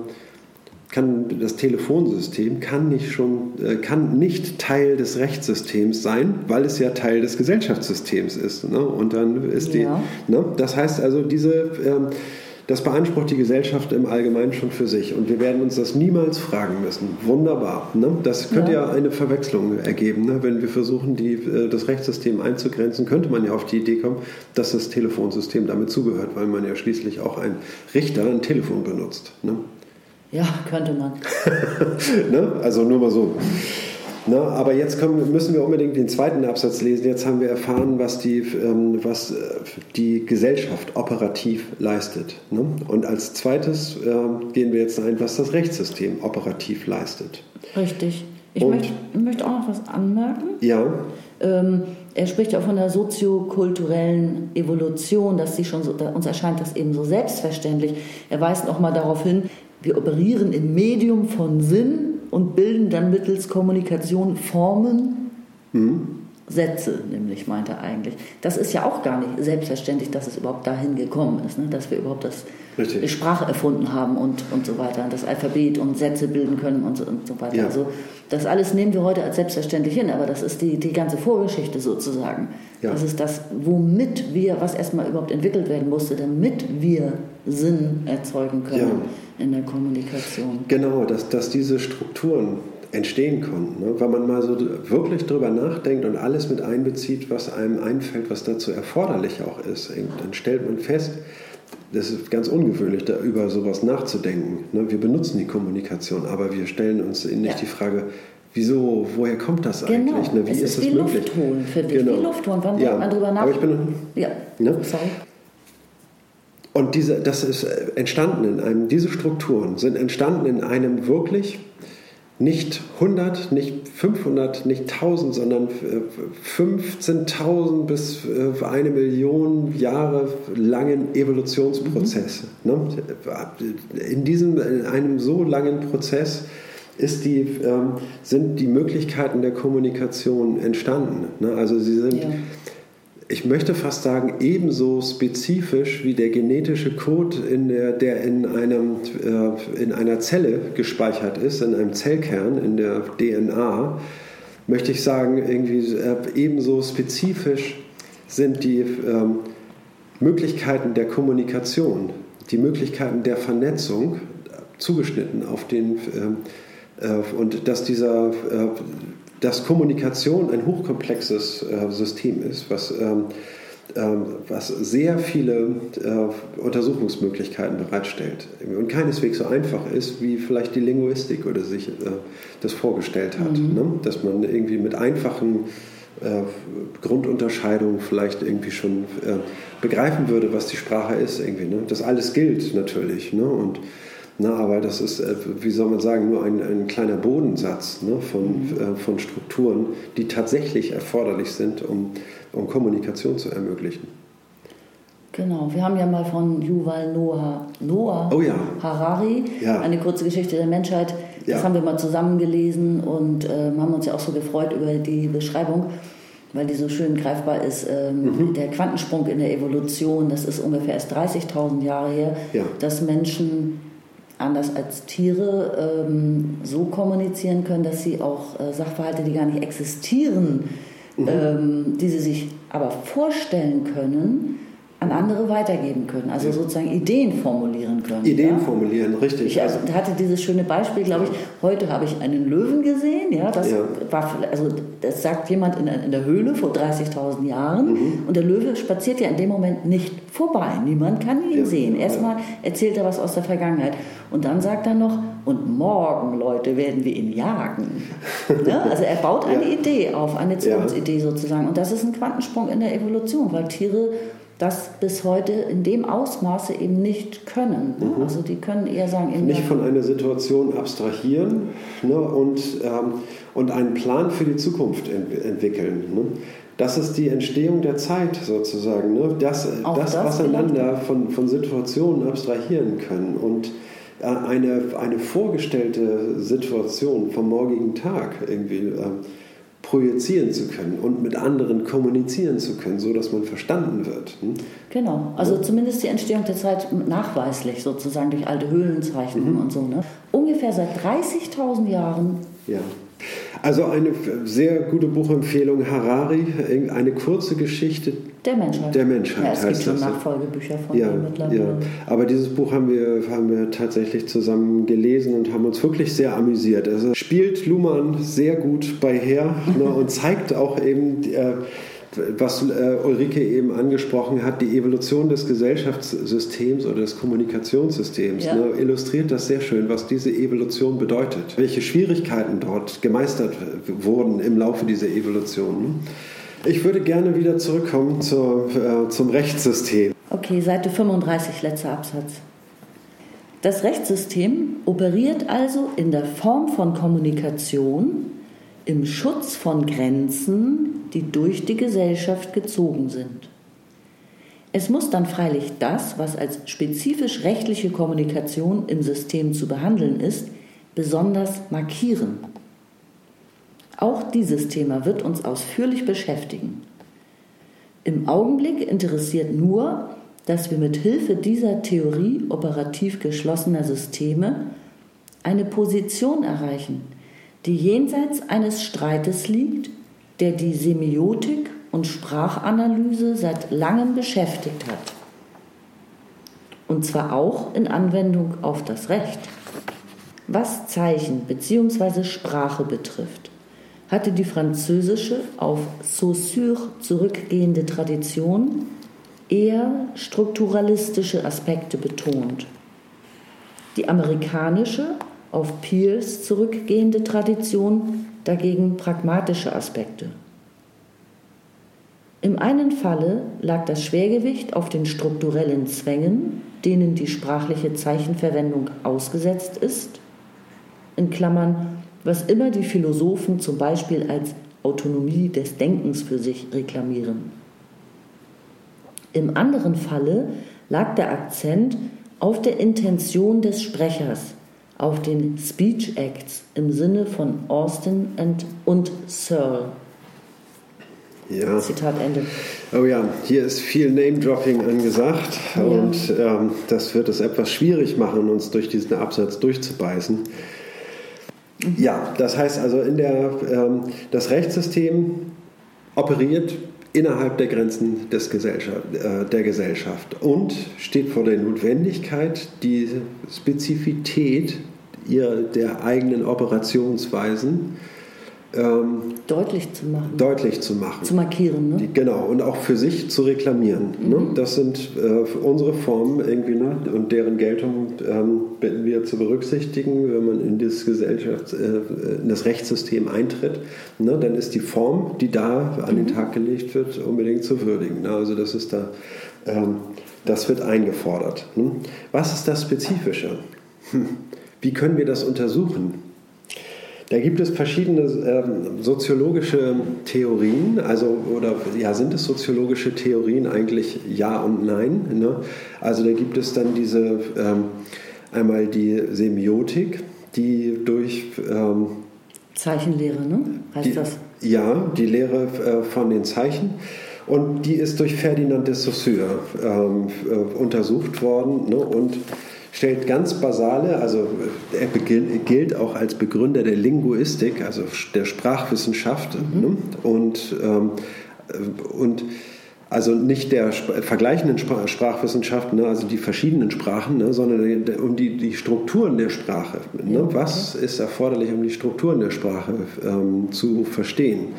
S1: kann das Telefonsystem kann nicht, schon, äh, kann nicht Teil des Rechtssystems sein, weil es ja Teil des Gesellschaftssystems ist. Ne? Und dann ist ja. die, ne? das heißt also, diese ähm, das beansprucht die Gesellschaft im Allgemeinen schon für sich. Und wir werden uns das niemals fragen müssen. Wunderbar. Ne? Das könnte ja. ja eine Verwechslung ergeben. Ne? Wenn wir versuchen, die, äh, das Rechtssystem einzugrenzen, könnte man ja auf die Idee kommen, dass das Telefonsystem damit zugehört, weil man ja schließlich auch ein Richter ein Telefon benutzt. Ne?
S2: Ja, könnte man.
S1: ne? Also nur mal so. Ne, aber jetzt kommen, müssen wir unbedingt den zweiten Absatz lesen. Jetzt haben wir erfahren, was die, ähm, was äh, die Gesellschaft operativ leistet. Ne? Und als zweites äh, gehen wir jetzt ein, was das Rechtssystem operativ leistet.
S2: Richtig. Ich möchte, möchte, auch noch was anmerken.
S1: Ja.
S2: Ähm, er spricht ja von der soziokulturellen Evolution, dass sie schon so, uns erscheint das eben so selbstverständlich. Er weist noch mal darauf hin, wir operieren im Medium von Sinn und bilden dann mittels Kommunikation Formen, mhm. Sätze, nämlich meint er eigentlich. Das ist ja auch gar nicht selbstverständlich, dass es überhaupt dahin gekommen ist, ne? dass wir überhaupt das Richtig. Sprache erfunden haben und, und so weiter, das Alphabet und Sätze bilden können und so, und so weiter. Ja. Also das alles nehmen wir heute als selbstverständlich hin, aber das ist die, die ganze Vorgeschichte sozusagen. Ja. Das ist das, womit wir, was erstmal überhaupt entwickelt werden musste, damit wir Sinn erzeugen können ja. in der Kommunikation.
S1: Genau, dass, dass diese Strukturen entstehen konnten. Ne? Weil man mal so wirklich drüber nachdenkt und alles mit einbezieht, was einem einfällt, was dazu erforderlich auch ist, dann stellt man fest, das ist ganz ungewöhnlich, da über sowas nachzudenken. Ne? Wir benutzen die Kommunikation, aber wir stellen uns nicht ja. die Frage, wieso, woher kommt das
S2: genau.
S1: eigentlich? Ne?
S2: Wie es ist, ist wie möglich? Luft holen für dich, genau. wie Luft holen. Wann ja. denkt man drüber nach?
S1: Aber ich bin,
S2: ja,
S1: ne? sorry. Und diese, das ist entstanden in einem, diese Strukturen sind entstanden in einem wirklich nicht 100, nicht 500, nicht 1000, sondern 15.000 bis äh, eine Million Jahre langen Evolutionsprozess. Mhm. In, diesem, in einem so langen Prozess die, ähm, sind die Möglichkeiten der Kommunikation entstanden. Ne? Also sie sind, ja. Ich möchte fast sagen, ebenso spezifisch wie der genetische Code, in der, der in, einem, äh, in einer Zelle gespeichert ist, in einem Zellkern, in der DNA, möchte ich sagen, irgendwie äh, ebenso spezifisch sind die ähm, Möglichkeiten der Kommunikation, die Möglichkeiten der Vernetzung zugeschnitten auf den ähm, äh, und dass dieser äh, dass Kommunikation ein hochkomplexes äh, System ist, was, ähm, ähm, was sehr viele Untersuchungsmöglichkeiten bereitstellt und keineswegs so einfach ist, wie vielleicht die Linguistik oder sich das vorgestellt hat. Mhm. Ne? Dass man irgendwie mit einfachen Grundunterscheidungen vielleicht irgendwie schon begreifen würde, was die Sprache ist. Irgendwie, ne? Das alles gilt natürlich. Ne? Und na, aber das ist, äh, wie soll man sagen, nur ein, ein kleiner Bodensatz ne, von, mhm. äh, von Strukturen, die tatsächlich erforderlich sind, um, um Kommunikation zu ermöglichen.
S2: Genau, wir haben ja mal von Yuval Noah, Noah
S1: oh ja.
S2: Harari, ja. eine kurze Geschichte der Menschheit, das ja. haben wir mal zusammen gelesen und äh, haben uns ja auch so gefreut über die Beschreibung, weil die so schön greifbar ist. Ähm, mhm. Der Quantensprung in der Evolution, das ist ungefähr erst 30.000 Jahre her, dass Menschen anders als Tiere ähm, so kommunizieren können, dass sie auch äh, Sachverhalte, die gar nicht existieren, mhm. ähm, die sie sich aber vorstellen können, an andere weitergeben können. Also sozusagen Ideen formulieren können.
S1: Ideen ja? formulieren, richtig.
S2: Ich also, hatte dieses schöne Beispiel, glaube ich, heute habe ich einen Löwen gesehen. Ja, das, ja. War, also, das sagt jemand in, in der Höhle vor 30.000 Jahren. Mhm. Und der Löwe spaziert ja in dem Moment nicht vorbei. Niemand kann ihn ja. sehen. Erstmal erzählt er was aus der Vergangenheit. Und dann sagt er noch, und morgen, Leute, werden wir ihn jagen. ja? Also er baut eine Idee auf, eine Zukunftsidee sozusagen. Und das ist ein Quantensprung in der Evolution, weil Tiere das bis heute in dem Ausmaße eben nicht können. Ne? Mhm. Also die können eher sagen...
S1: Nicht von einer Situation abstrahieren ne? und, ähm, und einen Plan für die Zukunft ent entwickeln. Ne? Das ist die Entstehung der Zeit sozusagen. Ne? Das, das, das auseinander von, von Situationen abstrahieren können und äh, eine, eine vorgestellte Situation vom morgigen Tag irgendwie... Ähm, projizieren zu können und mit anderen kommunizieren zu können, so dass man verstanden wird. Hm?
S2: Genau, also ja. zumindest die Entstehung der Zeit nachweislich sozusagen durch alte Höhlenzeichnungen mhm. und so. Ne? Ungefähr seit 30.000 Jahren.
S1: Ja. Also eine sehr gute Buchempfehlung, Harari, eine kurze Geschichte
S2: der Menschheit.
S1: Der Menschheit
S2: ja, es heißt gibt schon Nachfolgebücher von
S1: ja, ihm mittlerweile. Ja. Aber dieses Buch haben wir, haben wir tatsächlich zusammen gelesen und haben uns wirklich sehr amüsiert. Also spielt Luhmann sehr gut bei her ne, und zeigt auch eben, äh, was äh, Ulrike eben angesprochen hat, die Evolution des Gesellschaftssystems oder des Kommunikationssystems ja. ne, illustriert das sehr schön, was diese Evolution bedeutet, welche Schwierigkeiten dort gemeistert wurden im Laufe dieser Evolution. Ich würde gerne wieder zurückkommen zur, äh, zum Rechtssystem.
S2: Okay, Seite 35, letzter Absatz. Das Rechtssystem operiert also in der Form von Kommunikation im Schutz von Grenzen, die durch die Gesellschaft gezogen sind. Es muss dann freilich das, was als spezifisch rechtliche Kommunikation im System zu behandeln ist, besonders markieren. Auch dieses Thema wird uns ausführlich beschäftigen. Im Augenblick interessiert nur, dass wir mit Hilfe dieser Theorie operativ geschlossener Systeme eine Position erreichen, die jenseits eines Streites liegt, der die Semiotik und Sprachanalyse seit langem beschäftigt hat. Und zwar auch in Anwendung auf das Recht. Was Zeichen bzw. Sprache betrifft, hatte die französische auf Saussure zurückgehende Tradition eher strukturalistische Aspekte betont. Die amerikanische auf Peirce zurückgehende Tradition dagegen pragmatische Aspekte. Im einen Falle lag das Schwergewicht auf den strukturellen Zwängen, denen die sprachliche Zeichenverwendung ausgesetzt ist, in Klammern was immer die Philosophen zum Beispiel als Autonomie des Denkens für sich reklamieren. Im anderen Falle lag der Akzent auf der Intention des Sprechers, auf den Speech Acts im Sinne von Austin and, und Searle.
S1: Ja. Zitat Ende. Oh ja, hier ist viel Name-Dropping angesagt ja. und ähm, das wird es etwas schwierig machen, uns durch diesen Absatz durchzubeißen. Mhm. Ja, das heißt also, in der, ähm, das Rechtssystem operiert innerhalb der Grenzen des Gesellschaft, äh, der Gesellschaft und steht vor der Notwendigkeit, die Spezifität ihrer, der eigenen Operationsweisen
S2: ähm, deutlich zu machen.
S1: Deutlich zu machen.
S2: Zu markieren, ne?
S1: Genau, und auch für sich zu reklamieren. Ne? Mhm. Ne? Das sind äh, unsere Formen irgendwie ne? und deren Geltung ähm, bitten wir zu berücksichtigen, wenn man in das Gesellschafts-, äh, in das Rechtssystem eintritt. Ne? Dann ist die Form, die da an den mhm. Tag gelegt wird, unbedingt zu würdigen. Ne? Also das ist da, ähm, das wird eingefordert. Ne? Was ist das Spezifische? Hm. Wie können wir das untersuchen? Da gibt es verschiedene ähm, soziologische Theorien, also oder ja, sind es soziologische Theorien eigentlich ja und nein? Ne? Also da gibt es dann diese ähm, einmal die Semiotik, die durch ähm,
S2: Zeichenlehre, ne? Heißt
S1: die,
S2: das?
S1: Ja, die Lehre äh, von den Zeichen. Und die ist durch Ferdinand de Saussure ähm, äh, untersucht worden. Ne? Und stellt ganz basale, also er gilt auch als Begründer der Linguistik, also der Sprachwissenschaft mhm. ne? und, ähm, und also nicht der vergleichenden Sprachwissenschaften, ne, also die verschiedenen Sprachen, ne, sondern um die, die Strukturen der Sprache. Ne? Was ist erforderlich, um die Strukturen der Sprache ähm, zu verstehen?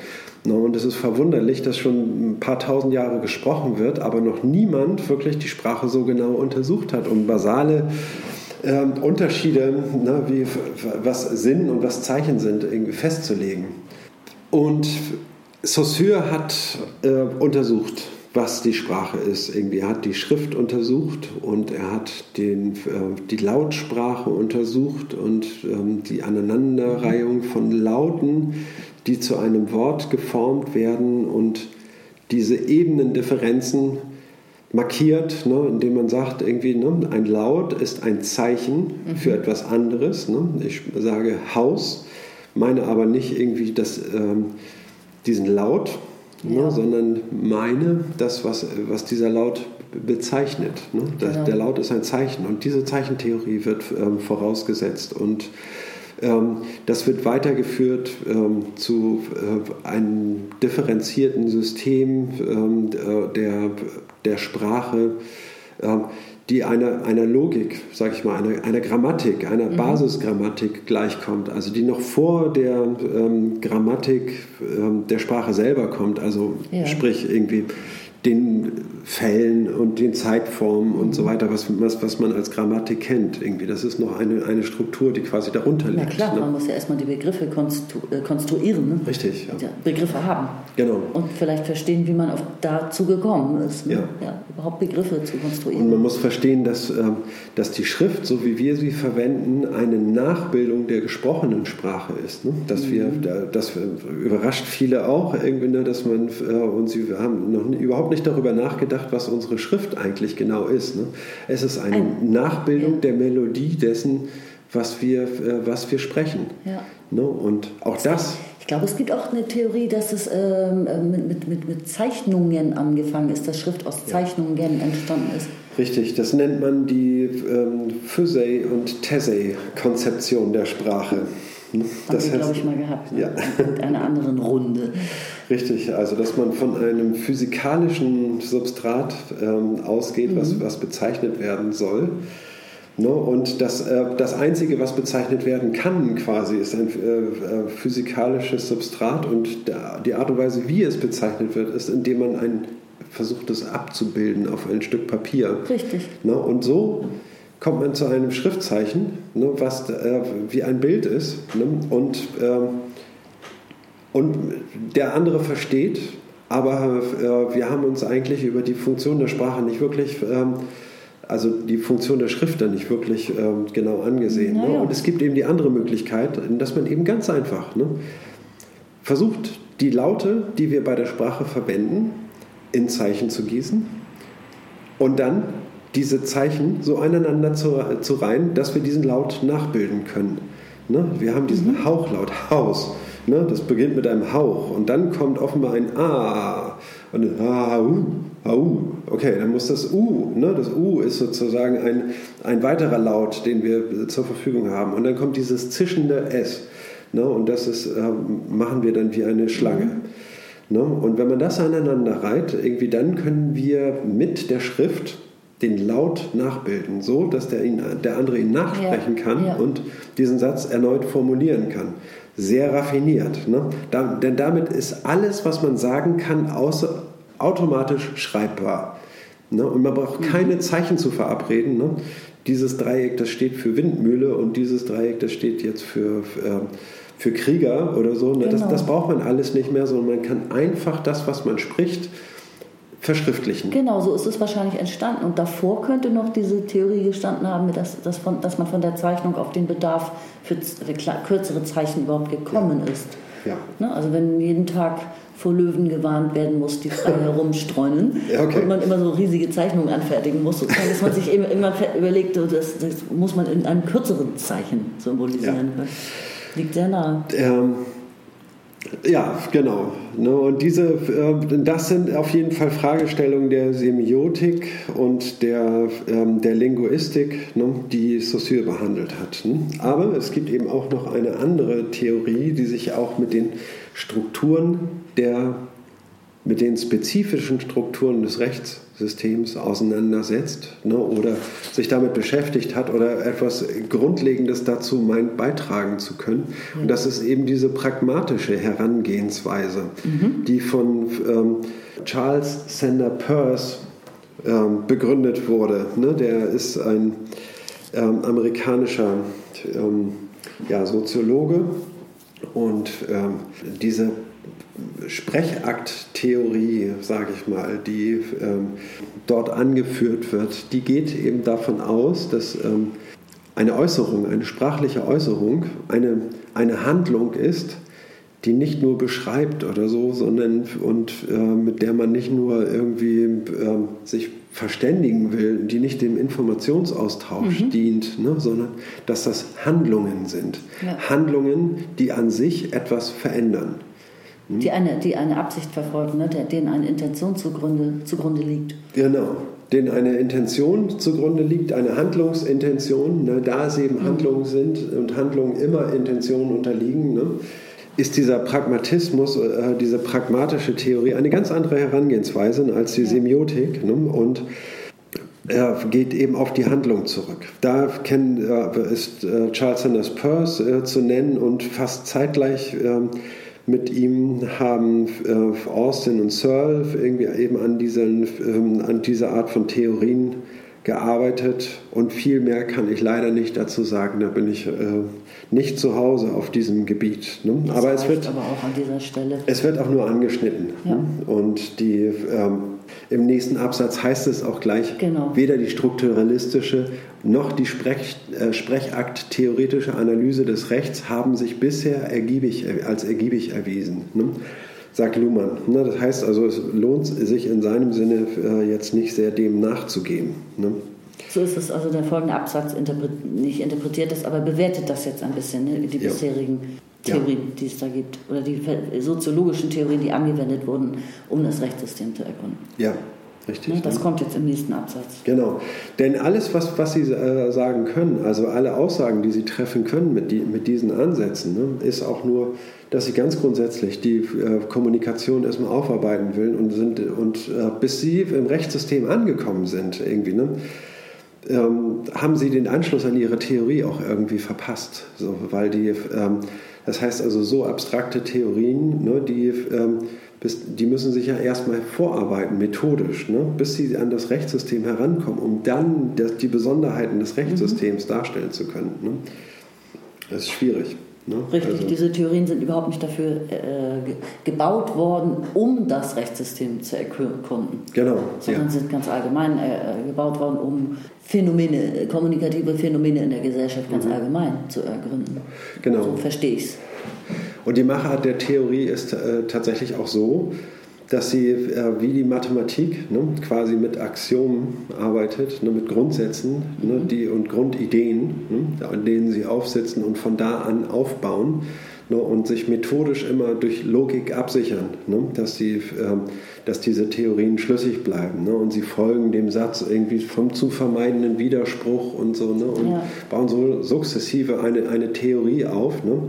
S1: Und es ist verwunderlich, dass schon ein paar tausend Jahre gesprochen wird, aber noch niemand wirklich die Sprache so genau untersucht hat, um basale äh, Unterschiede, ne, wie was Sinn und was Zeichen sind, irgendwie festzulegen. Und Saussure hat äh, untersucht, was die Sprache ist. Irgendwie er hat die Schrift untersucht und er hat den, äh, die Lautsprache untersucht und ähm, die Aneinanderreihung von Lauten die zu einem Wort geformt werden und diese Ebenendifferenzen markiert, ne, indem man sagt, irgendwie, ne, ein Laut ist ein Zeichen mhm. für etwas anderes. Ne? Ich sage Haus, meine aber nicht irgendwie das, ähm, diesen Laut, ne, ja. sondern meine das, was, was dieser Laut bezeichnet. Ne? Genau. Der Laut ist ein Zeichen und diese Zeichentheorie wird ähm, vorausgesetzt und das wird weitergeführt ähm, zu äh, einem differenzierten System ähm, der, der Sprache, die einer, einer Logik, sage ich mal, einer, einer Grammatik, einer mhm. Basisgrammatik gleichkommt, also die noch vor der ähm, Grammatik ähm, der Sprache selber kommt, also ja. sprich irgendwie den Fällen und den Zeitformen und so weiter, was, was, was man als Grammatik kennt. Irgendwie. Das ist noch eine, eine Struktur, die quasi darunter liegt.
S2: Na klar, ne? man muss ja erstmal die Begriffe konstru äh, konstruieren. Ne?
S1: Richtig.
S2: Ja. Begriffe haben.
S1: Genau.
S2: Und vielleicht verstehen, wie man auf dazu gekommen ist. Ne? Ja. ja. Überhaupt Begriffe zu konstruieren.
S1: Und man muss verstehen, dass, ähm, dass die Schrift, so wie wir sie verwenden, eine Nachbildung der gesprochenen Sprache ist. Ne? Dass mhm. wir, das überrascht viele auch irgendwie, ne? dass man, äh, und sie haben noch überhaupt nicht darüber nachgedacht, was unsere Schrift eigentlich genau ist. Ne? Es ist eine Ein, Nachbildung ja. der Melodie dessen, was wir, äh, was wir sprechen. Ja. Ne? Und auch das.
S2: Ich glaube, es gibt auch eine Theorie, dass es ähm, äh, mit, mit, mit, Zeichnungen angefangen ist, dass Schrift aus Zeichnungen ja. entstanden ist.
S1: Richtig, das nennt man die ähm, Physei- und Tessei-Konzeption der Sprache.
S2: Hm? Das haben glaube ich, mal gehabt, ne? ja. in einer anderen Runde.
S1: Richtig, also dass man von einem physikalischen Substrat ähm, ausgeht, mhm. was, was bezeichnet werden soll. Ne? Und das, äh, das Einzige, was bezeichnet werden kann, quasi, ist ein äh, äh, physikalisches Substrat und der, die Art und Weise, wie es bezeichnet wird, ist, indem man ein, versucht, es abzubilden auf ein Stück Papier.
S2: Richtig.
S1: Ne? Und so kommt man zu einem Schriftzeichen, ne, was äh, wie ein Bild ist. Ne, und, äh, und der andere versteht, aber äh, wir haben uns eigentlich über die Funktion der Sprache nicht wirklich, ähm, also die Funktion der Schrift dann nicht wirklich ähm, genau angesehen. Ne? Und es gibt eben die andere Möglichkeit, dass man eben ganz einfach ne, versucht, die Laute, die wir bei der Sprache verwenden, in Zeichen zu gießen und dann diese Zeichen so aneinander zu, zu reihen, dass wir diesen Laut nachbilden können. Ne? Wir haben diesen mhm. Hauchlaut, Haus. Ne? Das beginnt mit einem Hauch und dann kommt offenbar ein A und ein A, U, A, U. Okay, dann muss das U, ne? das U ist sozusagen ein, ein weiterer Laut, den wir zur Verfügung haben. Und dann kommt dieses zischende S. Ne? Und das ist, äh, machen wir dann wie eine Schlange. Mhm. Ne? Und wenn man das aneinander reiht, irgendwie dann können wir mit der Schrift den Laut nachbilden, so dass der, ihn, der andere ihn nachsprechen ja, kann ja. und diesen Satz erneut formulieren kann. Sehr raffiniert. Ne? Da, denn damit ist alles, was man sagen kann, außer, automatisch schreibbar. Ne? Und man braucht mhm. keine Zeichen zu verabreden. Ne? Dieses Dreieck, das steht für Windmühle und dieses Dreieck, das steht jetzt für, für äh, für Krieger oder so. Ne? Genau. Das, das braucht man alles nicht mehr, sondern man kann einfach das, was man spricht, verschriftlichen.
S2: Genau, so ist es wahrscheinlich entstanden. Und davor könnte noch diese Theorie gestanden haben, dass, dass, von, dass man von der Zeichnung auf den Bedarf für kürzere Zeichen überhaupt gekommen ja. ist. Ja. Ne? Also wenn jeden Tag vor Löwen gewarnt werden muss, die frei herumstreunen ja, okay. und man immer so riesige Zeichnungen anfertigen muss, dass man sich immer überlegt, das, das, muss man in einem kürzeren Zeichen symbolisieren. Liegt sehr nah. Ähm,
S1: ja, genau. Ne, und diese, äh, das sind auf jeden Fall Fragestellungen der Semiotik und der, ähm, der Linguistik, ne, die Saussure behandelt hat. Ne. Aber es gibt eben auch noch eine andere Theorie, die sich auch mit den Strukturen der, mit den spezifischen Strukturen des Rechts Systems auseinandersetzt ne, oder sich damit beschäftigt hat oder etwas Grundlegendes dazu meint, beitragen zu können. Und das ist eben diese pragmatische Herangehensweise, mhm. die von ähm, Charles Sander Peirce ähm, begründet wurde. Ne, der ist ein ähm, amerikanischer ähm, ja, Soziologe und ähm, diese Sprechakttheorie, sage ich mal, die ähm, dort angeführt wird, die geht eben davon aus, dass ähm, eine Äußerung, eine sprachliche Äußerung, eine, eine Handlung ist, die nicht nur beschreibt oder so, sondern und äh, mit der man nicht nur irgendwie äh, sich verständigen will, die nicht dem Informationsaustausch mhm. dient, ne, sondern dass das Handlungen sind. Ja. Handlungen, die an sich etwas verändern.
S2: Hm? Die, eine, die eine Absicht verfolgen, ne? denen eine Intention zugrunde, zugrunde liegt.
S1: Genau, denen eine Intention zugrunde liegt, eine Handlungsintention, ne? da es eben mhm. Handlungen sind und Handlungen immer Intentionen unterliegen. Ne? ist dieser Pragmatismus, äh, diese pragmatische Theorie eine ganz andere Herangehensweise als die Semiotik. Ne? Und er geht eben auf die Handlung zurück. Da äh, ist äh, Charles Sanders Peirce äh, zu nennen und fast zeitgleich ähm, mit ihm haben äh, Austin und Searle irgendwie eben an, diesen, ähm, an dieser Art von Theorien gearbeitet und viel mehr kann ich leider nicht dazu sagen. Da bin ich äh, nicht zu Hause auf diesem Gebiet. Ne? aber es wird
S2: aber auch an dieser Stelle.
S1: Es wird auch nur angeschnitten. Ja. Ne? Und die, ähm, im nächsten Absatz heißt es auch gleich, genau. weder die strukturalistische noch die Sprech, äh, Sprechakt-theoretische Analyse des Rechts haben sich bisher ergiebig, als ergiebig erwiesen. Ne? sagt Luhmann. Ne? Das heißt also, es lohnt sich in seinem Sinne äh, jetzt nicht sehr dem nachzugehen. Ne?
S2: So ist es also der folgende Absatz interpret nicht interpretiert ist, aber bewertet das jetzt ein bisschen, ne? die ja. bisherigen Theorien, die es da gibt, oder die soziologischen Theorien, die angewendet wurden, um das Rechtssystem zu ergründen.
S1: Ja, Richtig. Ne,
S2: das ne? kommt jetzt im nächsten Absatz.
S1: Genau. Denn alles, was, was Sie äh, sagen können, also alle Aussagen, die Sie treffen können mit, die, mit diesen Ansätzen, ne, ist auch nur, dass Sie ganz grundsätzlich die äh, Kommunikation erstmal aufarbeiten will und, sind, und äh, bis Sie im Rechtssystem angekommen sind, irgendwie, ne, ähm, haben Sie den Anschluss an Ihre Theorie auch irgendwie verpasst. So, weil die, ähm, das heißt also so abstrakte Theorien, ne, die ähm, bis, die müssen sich ja erstmal vorarbeiten, methodisch, ne, bis sie an das Rechtssystem herankommen, um dann das, die Besonderheiten des Rechtssystems mhm. darstellen zu können. Ne. Das ist schwierig. Ne?
S2: Richtig, also, diese Theorien sind überhaupt nicht dafür äh, gebaut worden, um das Rechtssystem zu erkunden.
S1: Genau.
S2: Sondern ja. sind ganz allgemein äh, gebaut worden, um Phänomene, kommunikative Phänomene in der Gesellschaft ganz mhm. allgemein zu ergründen.
S1: Genau.
S2: So verstehe ich es.
S1: Und die Machart der Theorie ist äh, tatsächlich auch so, dass sie äh, wie die Mathematik ne, quasi mit Axiomen arbeitet, ne, mit Grundsätzen ne, mhm. die, und Grundideen, ne, an denen sie aufsetzen und von da an aufbauen ne, und sich methodisch immer durch Logik absichern, ne, dass, sie, äh, dass diese Theorien schlüssig bleiben. Ne, und sie folgen dem Satz irgendwie vom zu vermeidenden Widerspruch und so ne, und ja. bauen so sukzessive eine, eine Theorie auf. Ne,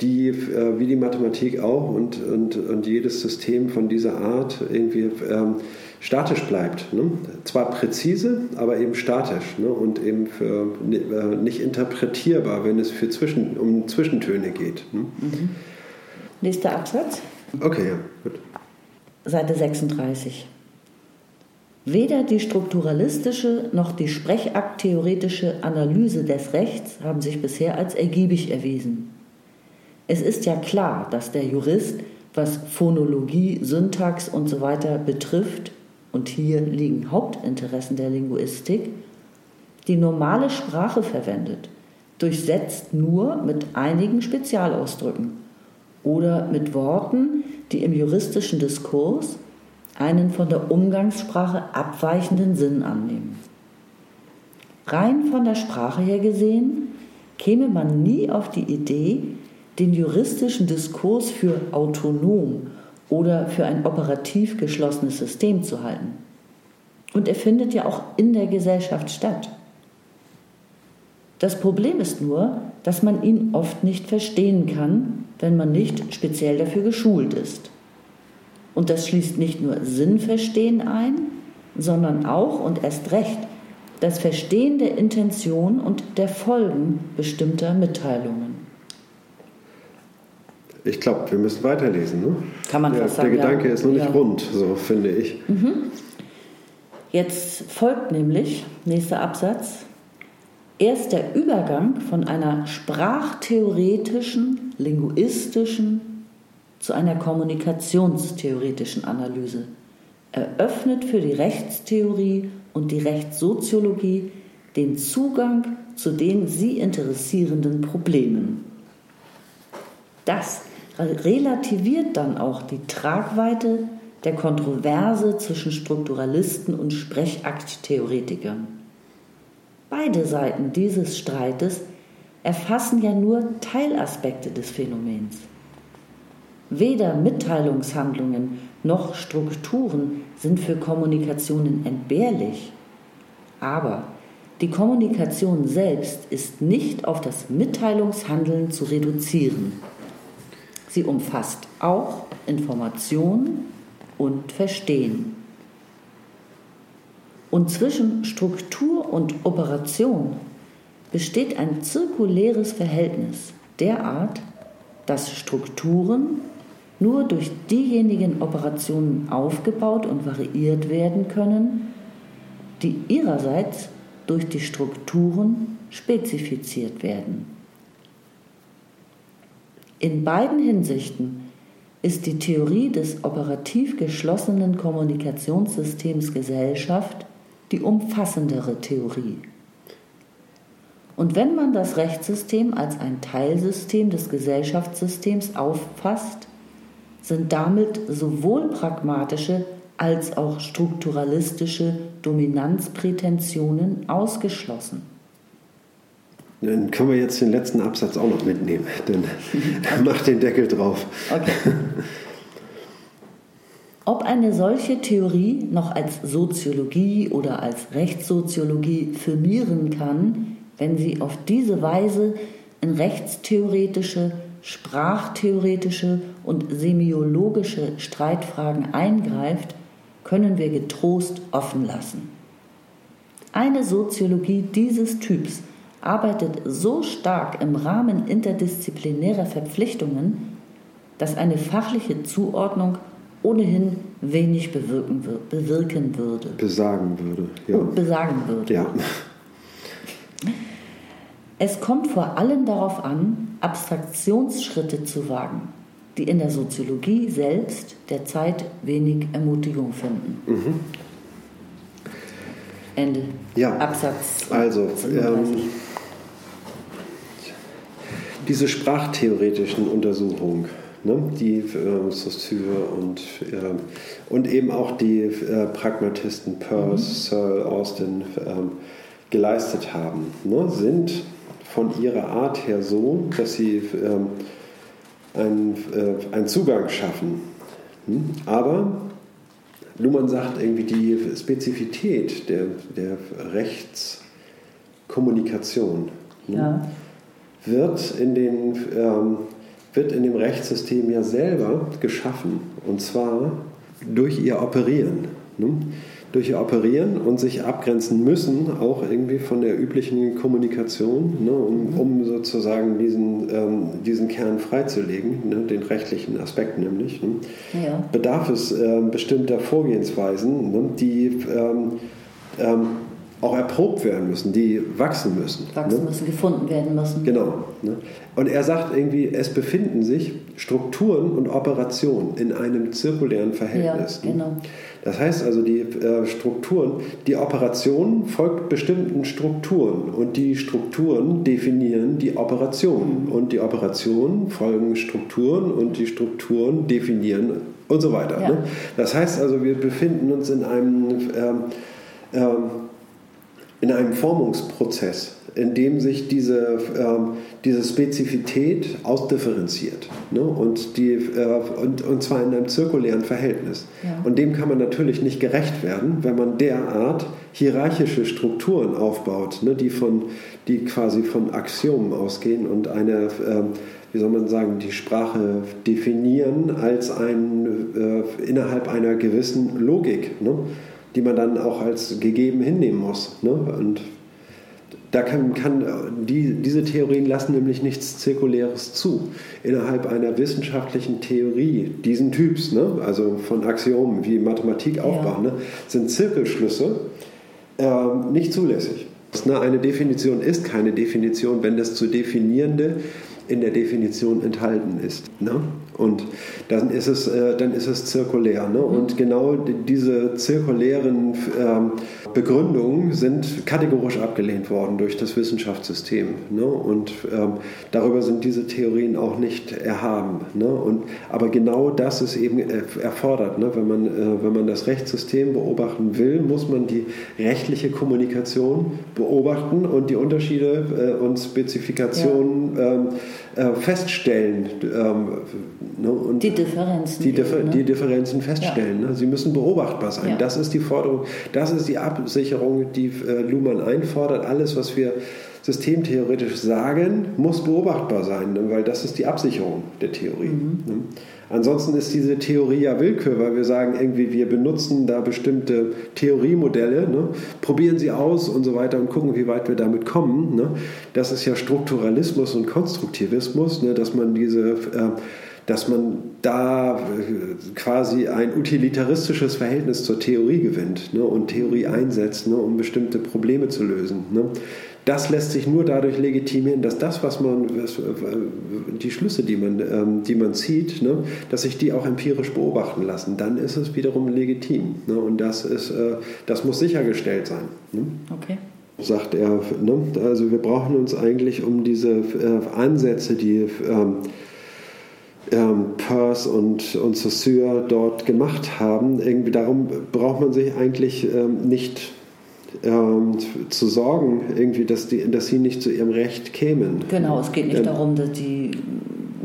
S1: die äh, wie die Mathematik auch und, und, und jedes System von dieser Art irgendwie ähm, statisch bleibt. Ne? Zwar präzise, aber eben statisch ne? und eben für, äh, nicht interpretierbar, wenn es für Zwischen, um Zwischentöne geht. Ne? Mhm.
S2: Nächster Absatz.
S1: Okay, ja, gut.
S2: Seite 36. Weder die strukturalistische noch die sprechakttheoretische Analyse des Rechts haben sich bisher als ergiebig erwiesen. Es ist ja klar, dass der Jurist, was Phonologie, Syntax und so weiter betrifft, und hier liegen Hauptinteressen der Linguistik, die normale Sprache verwendet, durchsetzt nur mit einigen Spezialausdrücken oder mit Worten, die im juristischen Diskurs einen von der Umgangssprache abweichenden Sinn annehmen. Rein von der Sprache her gesehen käme man nie auf die Idee, den juristischen Diskurs für autonom oder für ein operativ geschlossenes System zu halten. Und er findet ja auch in der Gesellschaft statt. Das Problem ist nur, dass man ihn oft nicht verstehen kann, wenn man nicht speziell dafür geschult ist. Und das schließt nicht nur Sinnverstehen ein, sondern auch und erst recht das Verstehen der Intention und der Folgen bestimmter Mitteilungen.
S1: Ich glaube, wir müssen weiterlesen. Ne?
S2: Kann man
S1: ja,
S2: fast sagen.
S1: Der Gedanke
S2: ja.
S1: ist noch nicht ja. rund, so finde ich.
S2: Mhm. Jetzt folgt nämlich, nächster Absatz, erst der Übergang von einer sprachtheoretischen, linguistischen zu einer kommunikationstheoretischen Analyse eröffnet für die Rechtstheorie und die Rechtssoziologie den Zugang zu den sie interessierenden Problemen. Das relativiert dann auch die Tragweite der Kontroverse zwischen Strukturalisten und Sprechakttheoretikern. Beide Seiten dieses Streites erfassen ja nur Teilaspekte des Phänomens. Weder Mitteilungshandlungen noch Strukturen sind für Kommunikationen entbehrlich, aber die Kommunikation selbst ist nicht auf das Mitteilungshandeln zu reduzieren. Sie umfasst auch Information und Verstehen. Und zwischen Struktur und Operation besteht ein zirkuläres Verhältnis derart, dass Strukturen nur durch diejenigen Operationen aufgebaut und variiert werden können, die ihrerseits durch die Strukturen spezifiziert werden. In beiden Hinsichten ist die Theorie des operativ geschlossenen Kommunikationssystems Gesellschaft die umfassendere Theorie. Und wenn man das Rechtssystem als ein Teilsystem des Gesellschaftssystems auffasst, sind damit sowohl pragmatische als auch strukturalistische Dominanzprätensionen ausgeschlossen.
S1: Dann können wir jetzt den letzten Absatz auch noch mitnehmen, denn er macht den Deckel drauf. Okay.
S2: Ob eine solche Theorie noch als Soziologie oder als Rechtssoziologie firmieren kann, wenn sie auf diese Weise in rechtstheoretische, sprachtheoretische und semiologische Streitfragen eingreift, können wir getrost offen lassen. Eine Soziologie dieses Typs arbeitet so stark im Rahmen interdisziplinärer Verpflichtungen, dass eine fachliche Zuordnung ohnehin wenig bewirken, bewirken würde.
S1: Besagen würde.
S2: Ja. Oh, besagen würde.
S1: Ja.
S2: Es kommt vor allem darauf an, Abstraktionsschritte zu wagen, die in der Soziologie selbst derzeit wenig Ermutigung finden. Mhm. Ende.
S1: Ja.
S2: Absatz.
S1: Also, ähm, diese sprachtheoretischen Untersuchungen Ne? Die äh, Saussure und, äh, und eben auch die äh, Pragmatisten Peirce, mhm. Searle, Austin ähm, geleistet haben, ne? sind von ihrer Art her so, dass sie ähm, einen, äh, einen Zugang schaffen. Hm? Aber Luhmann sagt irgendwie, die Spezifität der, der Rechtskommunikation hm? ja. wird, in den, ähm, wird in dem Rechtssystem ja selber geschaffen. Und zwar durch ihr Operieren. Ne? Durch ihr Operieren und sich abgrenzen müssen, auch irgendwie von der üblichen Kommunikation, ne, um, mhm. um, sozusagen diesen, ähm, diesen Kern freizulegen, ne, den rechtlichen Aspekt nämlich, ne, ja. bedarf es äh, bestimmter Vorgehensweisen, ne, die ähm, ähm, auch erprobt werden müssen, die wachsen müssen.
S2: Wachsen ne? müssen, gefunden werden müssen.
S1: Genau. Ne? Und er sagt irgendwie, es befinden sich Strukturen und Operationen in einem zirkulären Verhältnis. Ja, genau. Das heißt also, die äh, Strukturen, die Operation folgt bestimmten Strukturen und die Strukturen definieren die Operationen und die Operationen folgen Strukturen und die Strukturen definieren und so weiter. Ja. Ne? Das heißt also, wir befinden uns in einem ähm, ähm, in einem Formungsprozess, in dem sich diese, ähm, diese Spezifität ausdifferenziert. Ne? Und, die, äh, und, und zwar in einem zirkulären Verhältnis. Ja. Und dem kann man natürlich nicht gerecht werden, wenn man derart hierarchische Strukturen aufbaut, ne? die, von, die quasi von Axiomen ausgehen und eine, äh, wie soll man sagen, die Sprache definieren als ein, äh, innerhalb einer gewissen Logik. Ne? Die man dann auch als gegeben hinnehmen muss. Ne? Und da kann, kann die, diese Theorien lassen nämlich nichts Zirkuläres zu. Innerhalb einer wissenschaftlichen Theorie diesen Typs, ne? also von Axiomen wie Mathematik aufbauen, ja. ne? sind Zirkelschlüsse äh, nicht zulässig. Ne? Eine Definition ist keine Definition, wenn das zu definierende in der Definition enthalten ist. Ne? Und dann ist es, äh, dann ist es zirkulär. Ne? Und genau diese zirkulären ähm, Begründungen sind kategorisch abgelehnt worden durch das Wissenschaftssystem. Ne? Und ähm, darüber sind diese Theorien auch nicht erhaben. Ne? Und, aber genau das ist eben erfordert. Ne? Wenn, man, äh, wenn man das Rechtssystem beobachten will, muss man die rechtliche Kommunikation beobachten und die Unterschiede äh, und Spezifikationen ja. ähm, äh, feststellen.
S2: Ne, und die Differenzen.
S1: Die, Differ ne? die Differenzen feststellen. Ja. Ne? Sie müssen beobachtbar sein. Ja. Das ist die Forderung, das ist die Absicherung, die äh, Luhmann einfordert. Alles, was wir systemtheoretisch sagen, muss beobachtbar sein, ne? weil das ist die Absicherung der Theorie. Mhm. Ne? Ansonsten ist diese Theorie ja Willkür, weil wir sagen irgendwie, wir benutzen da bestimmte Theoriemodelle, ne? probieren sie aus und so weiter und gucken, wie weit wir damit kommen. Ne? Das ist ja Strukturalismus und Konstruktivismus, ne? dass man diese äh, dass man da äh, quasi ein utilitaristisches Verhältnis zur Theorie gewinnt ne, und Theorie einsetzt, ne, um bestimmte Probleme zu lösen. Ne. Das lässt sich nur dadurch legitimieren, dass das, was man, was, die Schlüsse, die man, ähm, die man zieht, ne, dass sich die auch empirisch beobachten lassen. Dann ist es wiederum legitim. Ne, und das, ist, äh, das muss sichergestellt sein. Ne. Okay sagt er. Ne? Also wir brauchen uns eigentlich um diese äh, Ansätze, die ähm, ähm, Peirce und, und Saussure dort gemacht haben. Irgendwie darum braucht man sich eigentlich ähm, nicht ähm, zu sorgen, irgendwie, dass, die, dass sie nicht zu ihrem Recht kämen.
S2: Genau, es geht nicht ähm, darum, dass die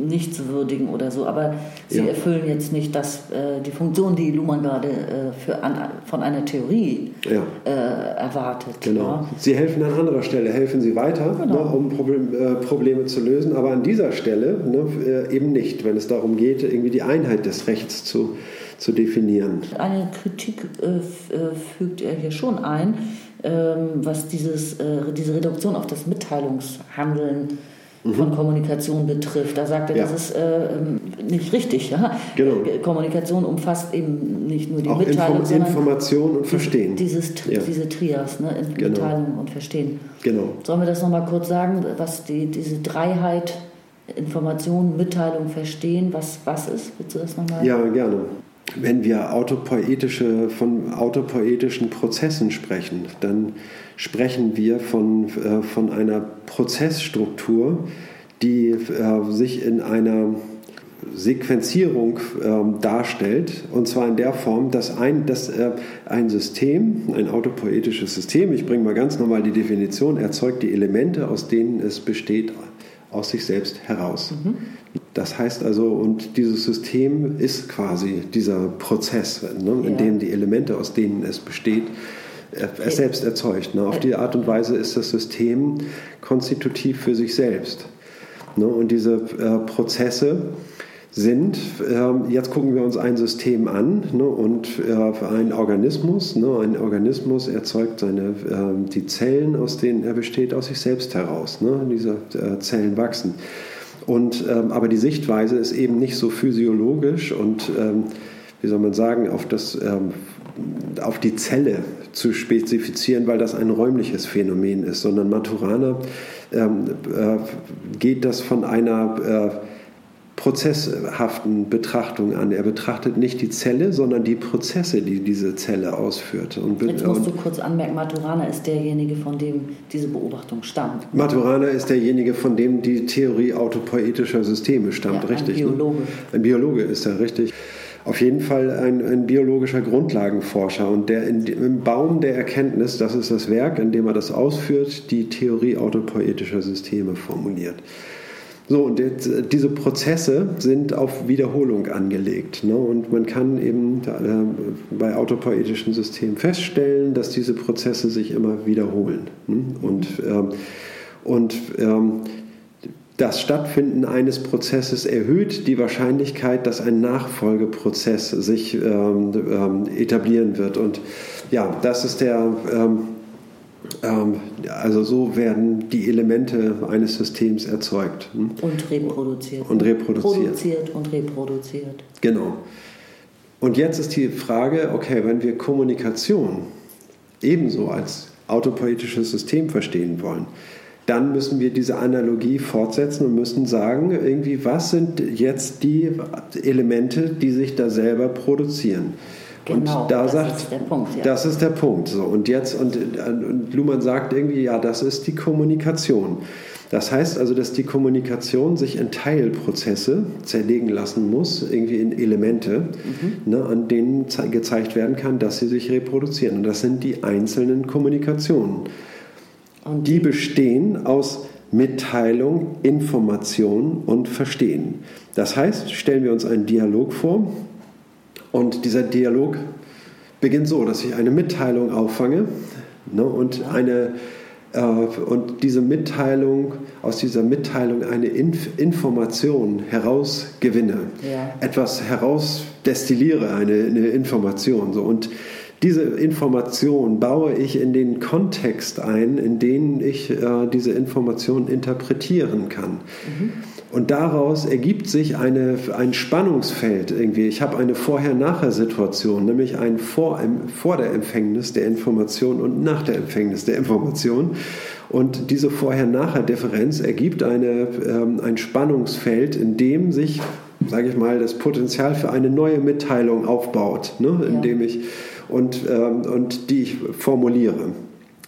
S2: nicht zu würdigen oder so, aber sie ja. erfüllen jetzt nicht das, äh, die Funktion, die Luhmann gerade äh, an, von einer Theorie ja. äh, erwartet.
S1: Genau. Ja. Sie helfen an anderer Stelle, helfen sie weiter, genau. ne, um Problem, äh, Probleme zu lösen, aber an dieser Stelle ne, äh, eben nicht, wenn es darum geht, irgendwie die Einheit des Rechts zu, zu definieren.
S2: Eine Kritik äh, fügt er hier schon ein, ähm, was dieses, diese Reduktion auf das Mitteilungshandeln mhm. von Kommunikation betrifft. Da sagt er, ja. das ist äh, nicht richtig. Ja? Genau. Kommunikation umfasst eben nicht nur die Auch Mitteilung, Inform
S1: sondern Information und Verstehen.
S2: Dieses, ja. Diese Trias, ne? Genau. Mitteilung und Verstehen.
S1: Genau.
S2: Sollen wir das nochmal kurz sagen, was die, diese Dreiheit Information, Mitteilung, Verstehen, was, was ist? Willst du das nochmal?
S1: Ja, gerne. Wenn wir autopoetische, von autopoetischen Prozessen sprechen, dann sprechen wir von, äh, von einer Prozessstruktur, die äh, sich in einer Sequenzierung ähm, darstellt, und zwar in der Form, dass ein, dass, äh, ein System, ein autopoetisches System, ich bringe mal ganz normal die Definition, erzeugt die Elemente, aus denen es besteht, aus sich selbst heraus. Mhm. Das heißt also, und dieses System ist quasi dieser Prozess, ne, in ja. dem die Elemente, aus denen es besteht, äh, es selbst erzeugt. Ne. Auf die Art und Weise ist das System konstitutiv für sich selbst. Ne, und diese äh, Prozesse, sind, ähm, jetzt gucken wir uns ein System an ne, und äh, ein Organismus, ne, ein Organismus erzeugt seine, ähm, die Zellen, aus denen er besteht, aus sich selbst heraus. Ne, diese äh, Zellen wachsen. Und, ähm, aber die Sichtweise ist eben nicht so physiologisch und, wie soll man sagen, auf, das, auf die Zelle zu spezifizieren, weil das ein räumliches Phänomen ist, sondern Maturana äh, geht das von einer prozesshaften Betrachtung an. Er betrachtet nicht die Zelle, sondern die Prozesse, die diese Zelle ausführt.
S2: Und, Jetzt musst du kurz anmerken, Maturana ist derjenige, von dem diese Beobachtung stammt.
S1: Maturana ist derjenige, von dem die Theorie autopoetischer Systeme stammt,
S2: ja,
S1: richtig?
S2: Ein ne? Biologe. Ne?
S1: Ein Biologe ist er, richtig. Auf jeden Fall ein, ein biologischer Grundlagenforscher und der in, im Baum der Erkenntnis, das ist das Werk, in dem er das ausführt, die Theorie autopoetischer Systeme formuliert. So, und jetzt, äh, diese Prozesse sind auf Wiederholung angelegt. Ne? Und man kann eben äh, bei autopoetischen Systemen feststellen, dass diese Prozesse sich immer wiederholen. Ne? Und, ähm, und ähm, das Stattfinden eines Prozesses erhöht die Wahrscheinlichkeit, dass ein Nachfolgeprozess sich ähm, ähm etablieren wird. Und ja, das ist der ähm, also so werden die Elemente eines Systems erzeugt.
S2: Hm? Und reproduziert.
S1: Und reproduziert.
S2: Produziert und reproduziert.
S1: Genau. Und jetzt ist die Frage, okay, wenn wir Kommunikation ebenso als autopoetisches System verstehen wollen, dann müssen wir diese Analogie fortsetzen und müssen sagen, irgendwie, was sind jetzt die Elemente, die sich da selber produzieren?
S2: Genau,
S1: und da
S2: das
S1: sagt,
S2: ist der Punkt. Ja.
S1: Das ist der Punkt. So. Und jetzt, und, und Luhmann sagt irgendwie, ja, das ist die Kommunikation. Das heißt also, dass die Kommunikation sich in Teilprozesse zerlegen lassen muss, irgendwie in Elemente, mhm. ne, an denen gezeigt werden kann, dass sie sich reproduzieren. Und das sind die einzelnen Kommunikationen. Und die bestehen aus Mitteilung, Information und Verstehen. Das heißt, stellen wir uns einen Dialog vor, und dieser Dialog beginnt so, dass ich eine Mitteilung auffange ne, und, eine, äh, und diese Mitteilung, aus dieser Mitteilung eine Inf Information herausgewinne, ja. etwas herausdestilliere, eine, eine Information. So. Und diese Information baue ich in den Kontext ein, in den ich äh, diese Information interpretieren kann. Mhm. Und daraus ergibt sich eine, ein Spannungsfeld irgendwie. Ich habe eine Vorher-Nachher-Situation, nämlich ein vor, vor der Empfängnis der Information und nach der Empfängnis der Information. Und diese Vorher-Nachher-Differenz ergibt eine, ähm, ein Spannungsfeld, in dem sich, sage ich mal, das Potenzial für eine neue Mitteilung aufbaut, ne? indem ja. ich und, ähm, und die ich formuliere.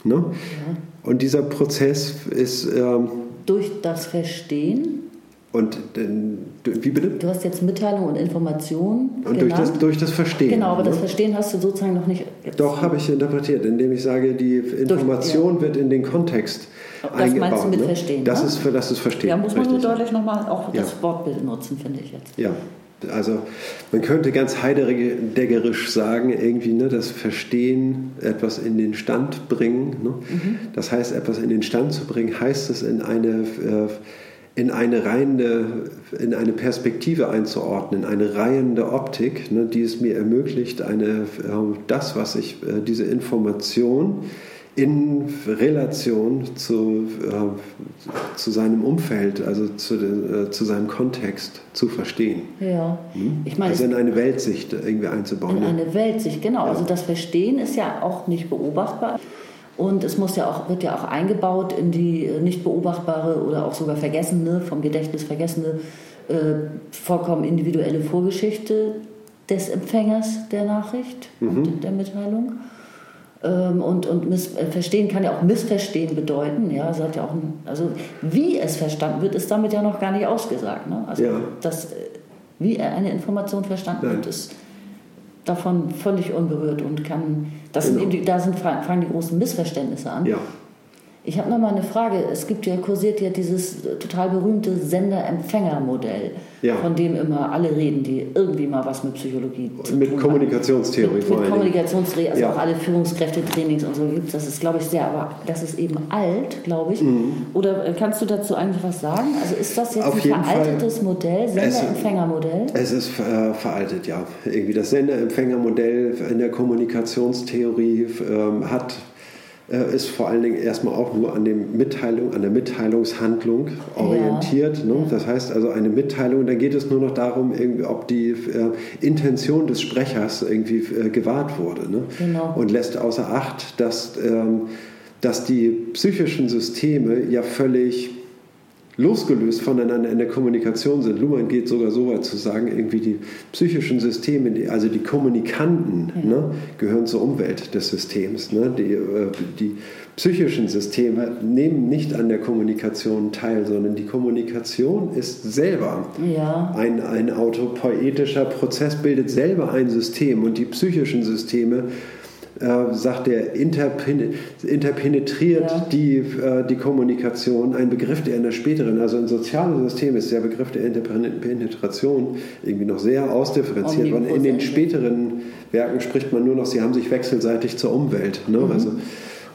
S1: Ne? Ja. Und dieser Prozess ist ähm,
S2: durch das Verstehen
S1: und wie bitte?
S2: Du hast jetzt Mitteilung und Information.
S1: Und durch das, durch das, Verstehen.
S2: Genau, aber ne? das Verstehen hast du sozusagen noch nicht.
S1: Doch, habe ich interpretiert, indem ich sage, die Information durch, ja. wird in den Kontext
S2: das
S1: eingebaut.
S2: meinst du mit
S1: ne?
S2: Verstehen?
S1: Das,
S2: ne?
S1: ist, das ist Verstehen.
S2: Ja, muss man nur deutlich nochmal auch ja. das Wortbild nutzen, finde ich jetzt.
S1: Ja, also man könnte ganz heideggerisch sagen, irgendwie ne, das Verstehen, etwas in den Stand bringen. Ne? Mhm. Das heißt, etwas in den Stand zu bringen, heißt es in eine. Äh, in eine reihende, in eine Perspektive einzuordnen, in eine reihende Optik, ne, die es mir ermöglicht, eine, äh, das, was ich, äh, diese Information in Relation zu, äh, zu seinem Umfeld, also zu, äh, zu seinem Kontext zu verstehen.
S2: Ja,
S1: hm? ich meine, also in eine Weltsicht irgendwie einzubauen.
S2: In eine Weltsicht, genau. Ja. Also das Verstehen ist ja auch nicht beobachtbar. Und es muss ja auch, wird ja auch eingebaut in die nicht beobachtbare oder auch sogar vergessene, vom Gedächtnis vergessene, äh, vollkommen individuelle Vorgeschichte des Empfängers der Nachricht mhm. und der Mitteilung. Ähm, und und miss, äh, verstehen kann ja auch Missverstehen bedeuten. Ja, es hat ja auch ein, also wie es verstanden wird, ist damit ja noch gar nicht ausgesagt. Ne? Also
S1: ja.
S2: das, äh, wie eine Information verstanden hat, ist davon völlig unberührt und kann, das genau. sind da sind, fangen die großen Missverständnisse an. Ja. Ich habe noch mal eine Frage. Es gibt ja kursiert ja dieses total berühmte Sender-Empfänger-Modell, ja. von dem immer alle reden, die irgendwie mal was mit Psychologie
S1: zu mit tun Kommunikationstheorie
S2: haben. Mit, mit Kommunikationstheorie, also ja. auch alle Führungskräfte-Trainings und so gibt es. Das ist, glaube ich, sehr, aber das ist eben alt, glaube ich. Mhm. Oder äh, kannst du dazu eigentlich was sagen? Also ist das jetzt Auf ein veraltetes Fall. Modell, Sender-Empfänger-Modell?
S1: Es, es, ist äh, veraltet, ja. Irgendwie das Sender-Empfänger-Modell in der Kommunikationstheorie ähm, hat äh, ist vor allen Dingen erstmal auch nur an, dem Mitteilung, an der Mitteilungshandlung orientiert. Ja. Ne? Das heißt also eine Mitteilung, da geht es nur noch darum, ob die äh, Intention des Sprechers irgendwie äh, gewahrt wurde. Ne? Genau. Und lässt außer Acht, dass, ähm, dass die psychischen Systeme ja völlig losgelöst voneinander in der Kommunikation sind. Luhmann geht sogar so weit zu sagen, irgendwie die psychischen Systeme, also die Kommunikanten, ja. ne, gehören zur Umwelt des Systems. Ne? Die, äh, die psychischen Systeme nehmen nicht an der Kommunikation teil, sondern die Kommunikation ist selber ja. ein, ein autopoetischer Prozess, bildet selber ein System und die psychischen Systeme äh, sagt er, interpenetriert ja. die, äh, die Kommunikation. Ein Begriff, der in der späteren, also in sozialen Systemen ist der Begriff der Interpenetration irgendwie noch sehr ausdifferenziert. Und in den späteren Werken spricht man nur noch, sie haben sich wechselseitig zur Umwelt. Ne? Mhm. Also,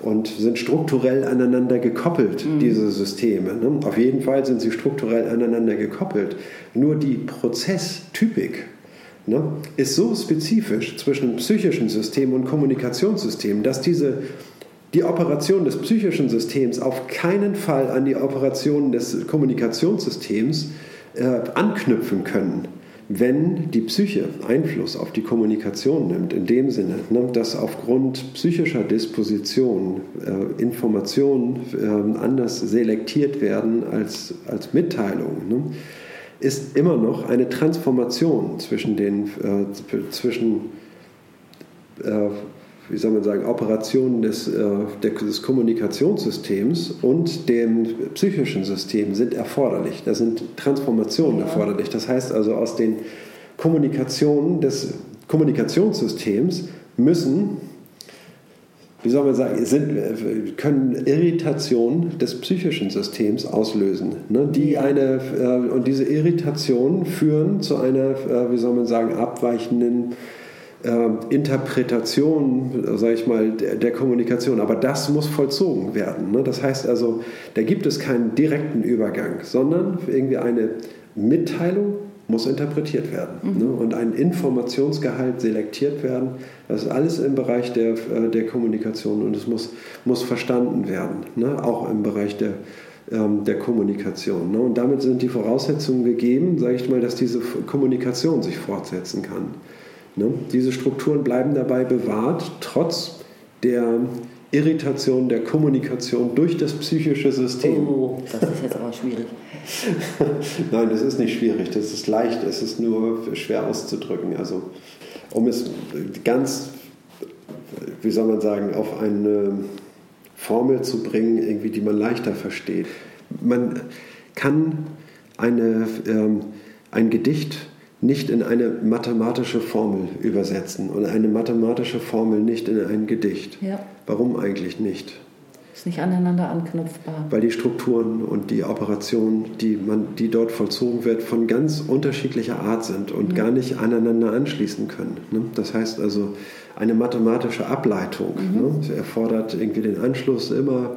S1: und sind strukturell aneinander gekoppelt, mhm. diese Systeme. Ne? Auf jeden Fall sind sie strukturell aneinander gekoppelt. Nur die Prozesstypik ne, ist so spezifisch zwischen psychischen System und Kommunikationssystem, dass diese, die Operation des psychischen Systems auf keinen Fall an die Operation des Kommunikationssystems äh, anknüpfen können, wenn die Psyche Einfluss auf die Kommunikation nimmt, in dem Sinne, ne, dass aufgrund psychischer Disposition äh, Informationen äh, anders selektiert werden als, als Mitteilungen. Ne ist immer noch eine Transformation zwischen den äh, zwischen äh, wie soll man sagen, Operationen des, äh, des Kommunikationssystems und dem psychischen System sind erforderlich. Da sind Transformationen ja. erforderlich. Das heißt also, aus den Kommunikationen des Kommunikationssystems müssen wie soll man sagen, sind, können Irritationen des psychischen Systems auslösen. Ne? Die eine, äh, und diese Irritationen führen zu einer, äh, wie soll man sagen, abweichenden äh, Interpretation, sage ich mal, der, der, Kommunikation. Aber das muss vollzogen werden. Ne? Das heißt also, da gibt es keinen direkten Übergang, sondern irgendwie eine Mitteilung muss interpretiert werden mhm. ne? und ein Informationsgehalt selektiert werden. Das ist alles im Bereich der, äh, der Kommunikation und es muss, muss verstanden werden, ne? auch im Bereich der, ähm, der Kommunikation. Ne? Und damit sind die Voraussetzungen gegeben, sage ich mal, dass diese Kommunikation sich fortsetzen kann. Ne? Diese Strukturen bleiben dabei bewahrt, trotz der Irritation der Kommunikation durch das psychische System.
S2: Oh, das ist jetzt aber schwierig.
S1: Nein, das ist nicht schwierig, das ist leicht, es ist nur schwer auszudrücken. Also, um es ganz, wie soll man sagen, auf eine Formel zu bringen, irgendwie, die man leichter versteht. Man kann eine, ähm, ein Gedicht nicht in eine mathematische Formel übersetzen und eine mathematische Formel nicht in ein Gedicht. Ja. Warum eigentlich nicht?
S2: Ist nicht aneinander anknüpfbar.
S1: Weil die Strukturen und die Operationen, die, man, die dort vollzogen wird, von ganz unterschiedlicher Art sind und ja. gar nicht aneinander anschließen können. Ne? Das heißt also, eine mathematische Ableitung mhm. ne? erfordert irgendwie den Anschluss immer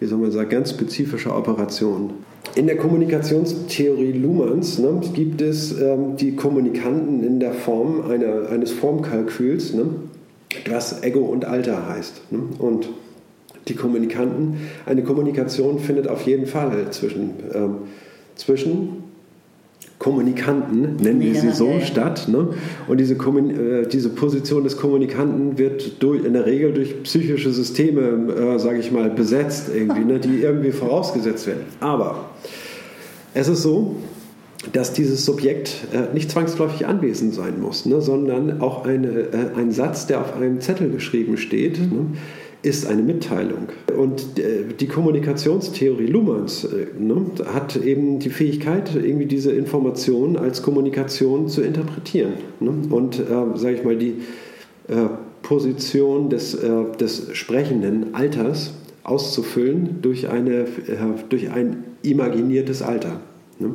S1: wie soll man sagen, ganz spezifischer Operationen. In der Kommunikationstheorie Luhmanns ne, gibt es ähm, die Kommunikanten in der Form einer, eines Formkalküls, ne, das Ego und Alter heißt. Ne, und die Kommunikanten, eine Kommunikation findet auf jeden Fall zwischen, ähm, zwischen Kommunikanten, nennen wir sie so, statt. Ne? Und diese, äh, diese Position des Kommunikanten wird durch, in der Regel durch psychische Systeme, äh, sage ich mal, besetzt, irgendwie, ne? die irgendwie vorausgesetzt werden. Aber es ist so, dass dieses Subjekt äh, nicht zwangsläufig anwesend sein muss, ne? sondern auch eine, äh, ein Satz, der auf einem Zettel geschrieben steht, mhm. ne? Ist eine Mitteilung. Und äh, die Kommunikationstheorie Luhmanns äh, ne, hat eben die Fähigkeit, irgendwie diese Informationen als Kommunikation zu interpretieren. Ne? Und, äh, sage ich mal, die äh, Position des, äh, des sprechenden Alters auszufüllen durch, eine, äh, durch ein imaginiertes Alter. Ne?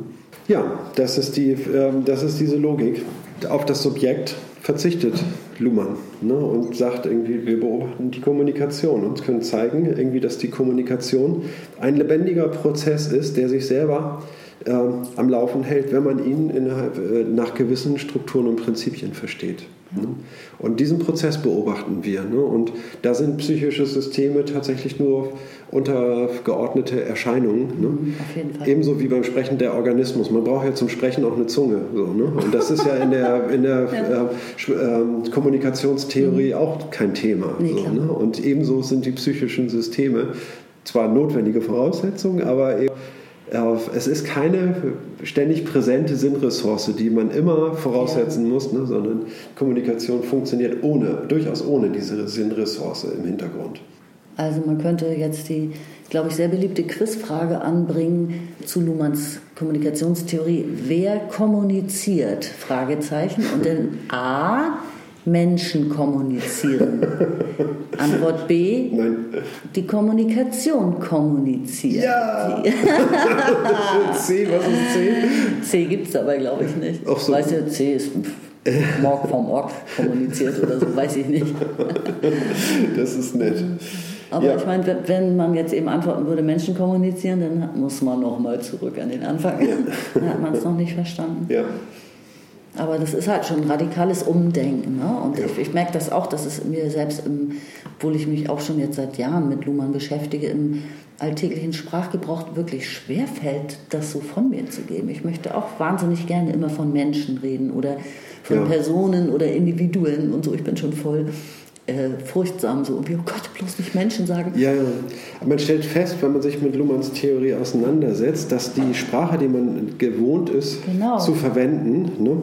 S1: Ja, das ist, die, ähm, das ist diese Logik. Auf das Subjekt verzichtet Luhmann ne, und sagt irgendwie, wir beobachten die Kommunikation und können zeigen, irgendwie, dass die Kommunikation ein lebendiger Prozess ist, der sich selber äh, am Laufen hält, wenn man ihn innerhalb, äh, nach gewissen Strukturen und Prinzipien versteht. Ne? Und diesen Prozess beobachten wir. Ne? Und da sind psychische Systeme tatsächlich nur untergeordnete Erscheinungen. Ne? Mhm, auf jeden Fall. Ebenso wie beim Sprechen der Organismus. Man braucht ja zum Sprechen auch eine Zunge. So, ne? Und das ist ja in der, in der ja. äh, äh, Kommunikationstheorie mhm. auch kein Thema. Nee, so, ne? Und ebenso sind die psychischen Systeme zwar notwendige Voraussetzungen, aber eben es ist keine ständig präsente Sinnressource, die man immer voraussetzen ja. muss, ne, sondern Kommunikation funktioniert ohne, durchaus ohne diese Sinnressource im Hintergrund.
S2: Also man könnte jetzt die, glaube ich, sehr beliebte Quizfrage anbringen zu Luhmanns Kommunikationstheorie. Wer kommuniziert? Fragezeichen. Und dann A, Menschen kommunizieren? Antwort B, Nein. die Kommunikation kommuniziert.
S1: Ja! C, was ist C?
S2: C gibt es aber, glaube ich, nicht. Ach so. Weißt du, C ist Morg vom Org kommuniziert oder so, weiß ich nicht.
S1: das ist nett.
S2: Aber ja. ich meine, wenn man jetzt eben antworten würde, Menschen kommunizieren, dann muss man nochmal zurück an den Anfang. Ja. Dann hat man es noch nicht verstanden. Ja. Aber das ist halt schon ein radikales Umdenken. Ne? Und ja. ich, ich, merke das auch, dass es mir selbst, im, obwohl ich mich auch schon jetzt seit Jahren mit Luhmann beschäftige, im alltäglichen Sprachgebrauch wirklich schwer fällt, das so von mir zu geben. Ich möchte auch wahnsinnig gerne immer von Menschen reden oder von ja. Personen oder Individuen und so. Ich bin schon voll äh, furchtsam, so wie, oh Gott, bloß nicht Menschen sagen.
S1: Ja, ja. Man stellt fest, wenn man sich mit Luhmanns Theorie auseinandersetzt, dass die Sprache, die man gewohnt ist genau. zu verwenden, ne,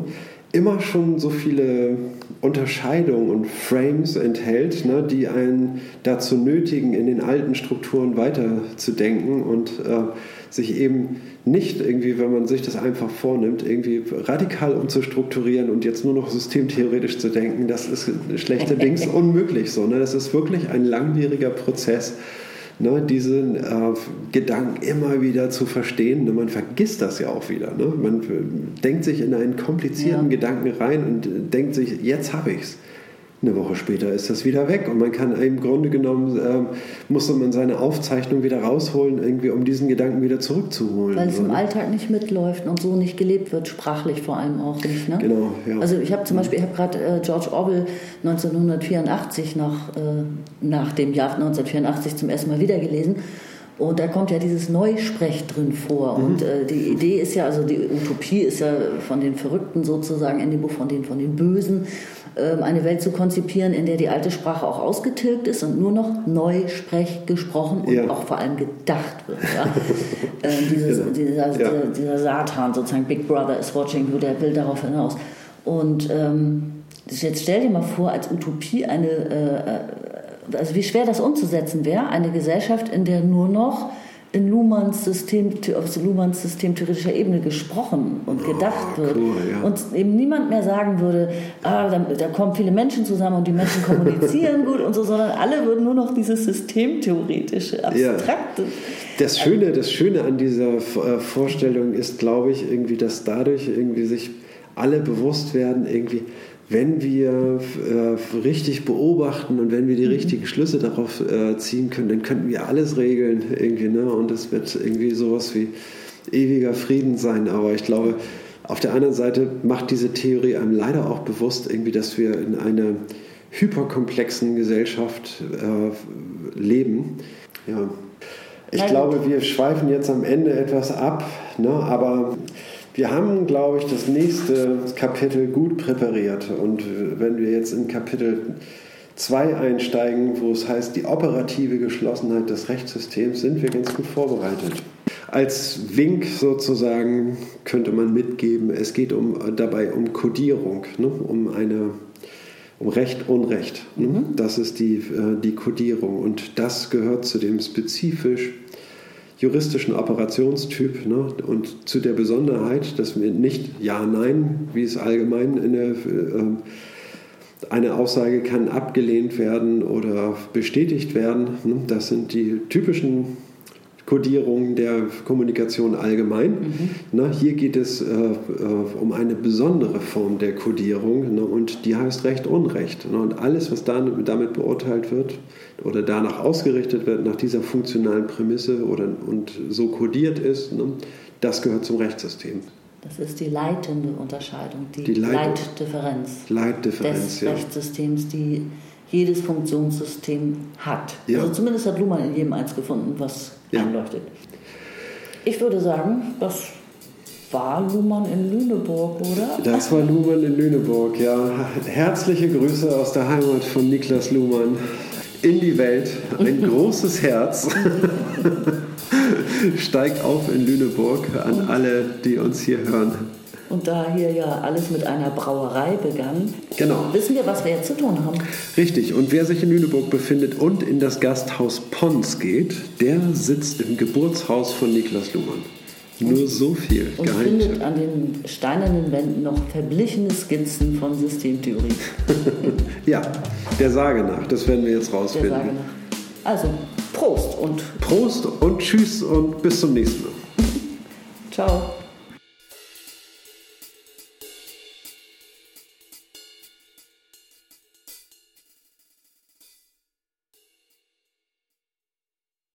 S1: immer schon so viele Unterscheidungen und Frames enthält, ne, die einen dazu nötigen, in den alten Strukturen weiterzudenken und äh, sich eben nicht irgendwie, wenn man sich das einfach vornimmt, irgendwie radikal umzustrukturieren und jetzt nur noch systemtheoretisch zu denken, das ist schlechterdings unmöglich so. Ne? Das ist wirklich ein langwieriger Prozess. Ne, diesen äh, Gedanken immer wieder zu verstehen. Ne, man vergisst das ja auch wieder. Ne? Man denkt sich in einen komplizierten ja. Gedanken rein und denkt sich, jetzt habe ich es. Eine Woche später ist das wieder weg und man kann im Grunde genommen, äh, musste man seine Aufzeichnung wieder rausholen, irgendwie, um diesen Gedanken wieder zurückzuholen.
S2: Weil es im Alltag nicht mitläuft und so nicht gelebt wird, sprachlich vor allem auch nicht. Ne? Genau, ja. Also ich habe zum Beispiel, ich habe gerade äh, George Orwell 1984 nach, äh, nach dem Jahr 1984 zum ersten Mal wieder gelesen und da kommt ja dieses Neusprech drin vor. Mhm. Und äh, die Idee ist ja, also die Utopie ist ja von den Verrückten sozusagen in dem Buch von den, von den Bösen, eine Welt zu konzipieren, in der die alte Sprache auch ausgetilgt ist und nur noch Neusprech gesprochen und ja. auch vor allem gedacht wird. Ja? äh, dieses, genau. dieser, dieser, dieser, Satan sozusagen, Big Brother is watching you, der will darauf hinaus. Und ähm, jetzt stell dir mal vor, als Utopie eine äh, also wie schwer das umzusetzen wäre, eine Gesellschaft, in der nur noch in Luhmanns System, auf Luhmanns systemtheoretischer Ebene gesprochen und oh, gedacht oh, wird. Cool, ja. Und eben niemand mehr sagen würde, ah, da, da, kommen viele Menschen zusammen und die Menschen kommunizieren gut und so, sondern alle würden nur noch dieses systemtheoretische, abstrakte. Ja.
S1: Das Schöne, das Schöne an dieser äh, Vorstellung ist, glaube ich, irgendwie, dass dadurch irgendwie sich alle bewusst werden, irgendwie, wenn wir äh, richtig beobachten und wenn wir die mhm. richtigen Schlüsse darauf äh, ziehen können, dann könnten wir alles regeln irgendwie, ne? Und es wird irgendwie sowas wie ewiger Frieden sein. Aber ich glaube, auf der anderen Seite macht diese Theorie einem leider auch bewusst, irgendwie, dass wir in einer hyperkomplexen Gesellschaft äh, leben. Ja. Ich glaube, wir schweifen jetzt am Ende etwas ab, ne? aber wir haben, glaube ich, das nächste Kapitel gut präpariert. Und wenn wir jetzt in Kapitel 2 einsteigen, wo es heißt, die operative Geschlossenheit des Rechtssystems, sind wir ganz gut vorbereitet. Als Wink sozusagen könnte man mitgeben, es geht um, dabei um Codierung, ne? um eine um Recht, Unrecht. Ne? Mhm. Das ist die, äh, die Kodierung und das gehört zu dem spezifisch juristischen Operationstyp ne? und zu der Besonderheit, dass wir nicht Ja, Nein, wie es allgemein in der, äh, eine Aussage kann abgelehnt werden oder bestätigt werden. Ne? Das sind die typischen Kodierung der Kommunikation allgemein. Mhm. Na, hier geht es äh, äh, um eine besondere Form der Kodierung ne, und die heißt Recht Unrecht. Ne, und alles, was dann, damit beurteilt wird oder danach ausgerichtet wird, nach dieser funktionalen Prämisse oder, und so kodiert ist, ne, das gehört zum Rechtssystem.
S2: Das ist die leitende Unterscheidung, die, die Leit Leitdifferenz,
S1: Leitdifferenz
S2: des ja. Rechtssystems, die jedes Funktionssystem hat. Ja. Also zumindest hat Luhmann in jedem eins gefunden, was ja. einleuchtet. Ich würde sagen, das war Luhmann in Lüneburg, oder?
S1: Das war Luhmann in Lüneburg, ja. Herzliche Grüße aus der Heimat von Niklas Luhmann in die Welt. Ein großes Herz. Steigt auf in Lüneburg an alle, die uns hier hören.
S2: Und da hier ja alles mit einer Brauerei begann,
S1: genau.
S2: wissen wir, was wir jetzt zu tun haben.
S1: Richtig. Und wer sich in Lüneburg befindet und in das Gasthaus Pons geht, der sitzt im Geburtshaus von Niklas Luhmann. Nur so viel.
S2: Und Geheimtipp. findet an den steinernen Wänden noch verblichene Skizzen von Systemtheorie.
S1: ja, der Sage nach. Das werden wir jetzt rausfinden. Der Sage
S2: nach. Also, Prost und...
S1: Prost und Tschüss und bis zum nächsten Mal.
S2: Ciao.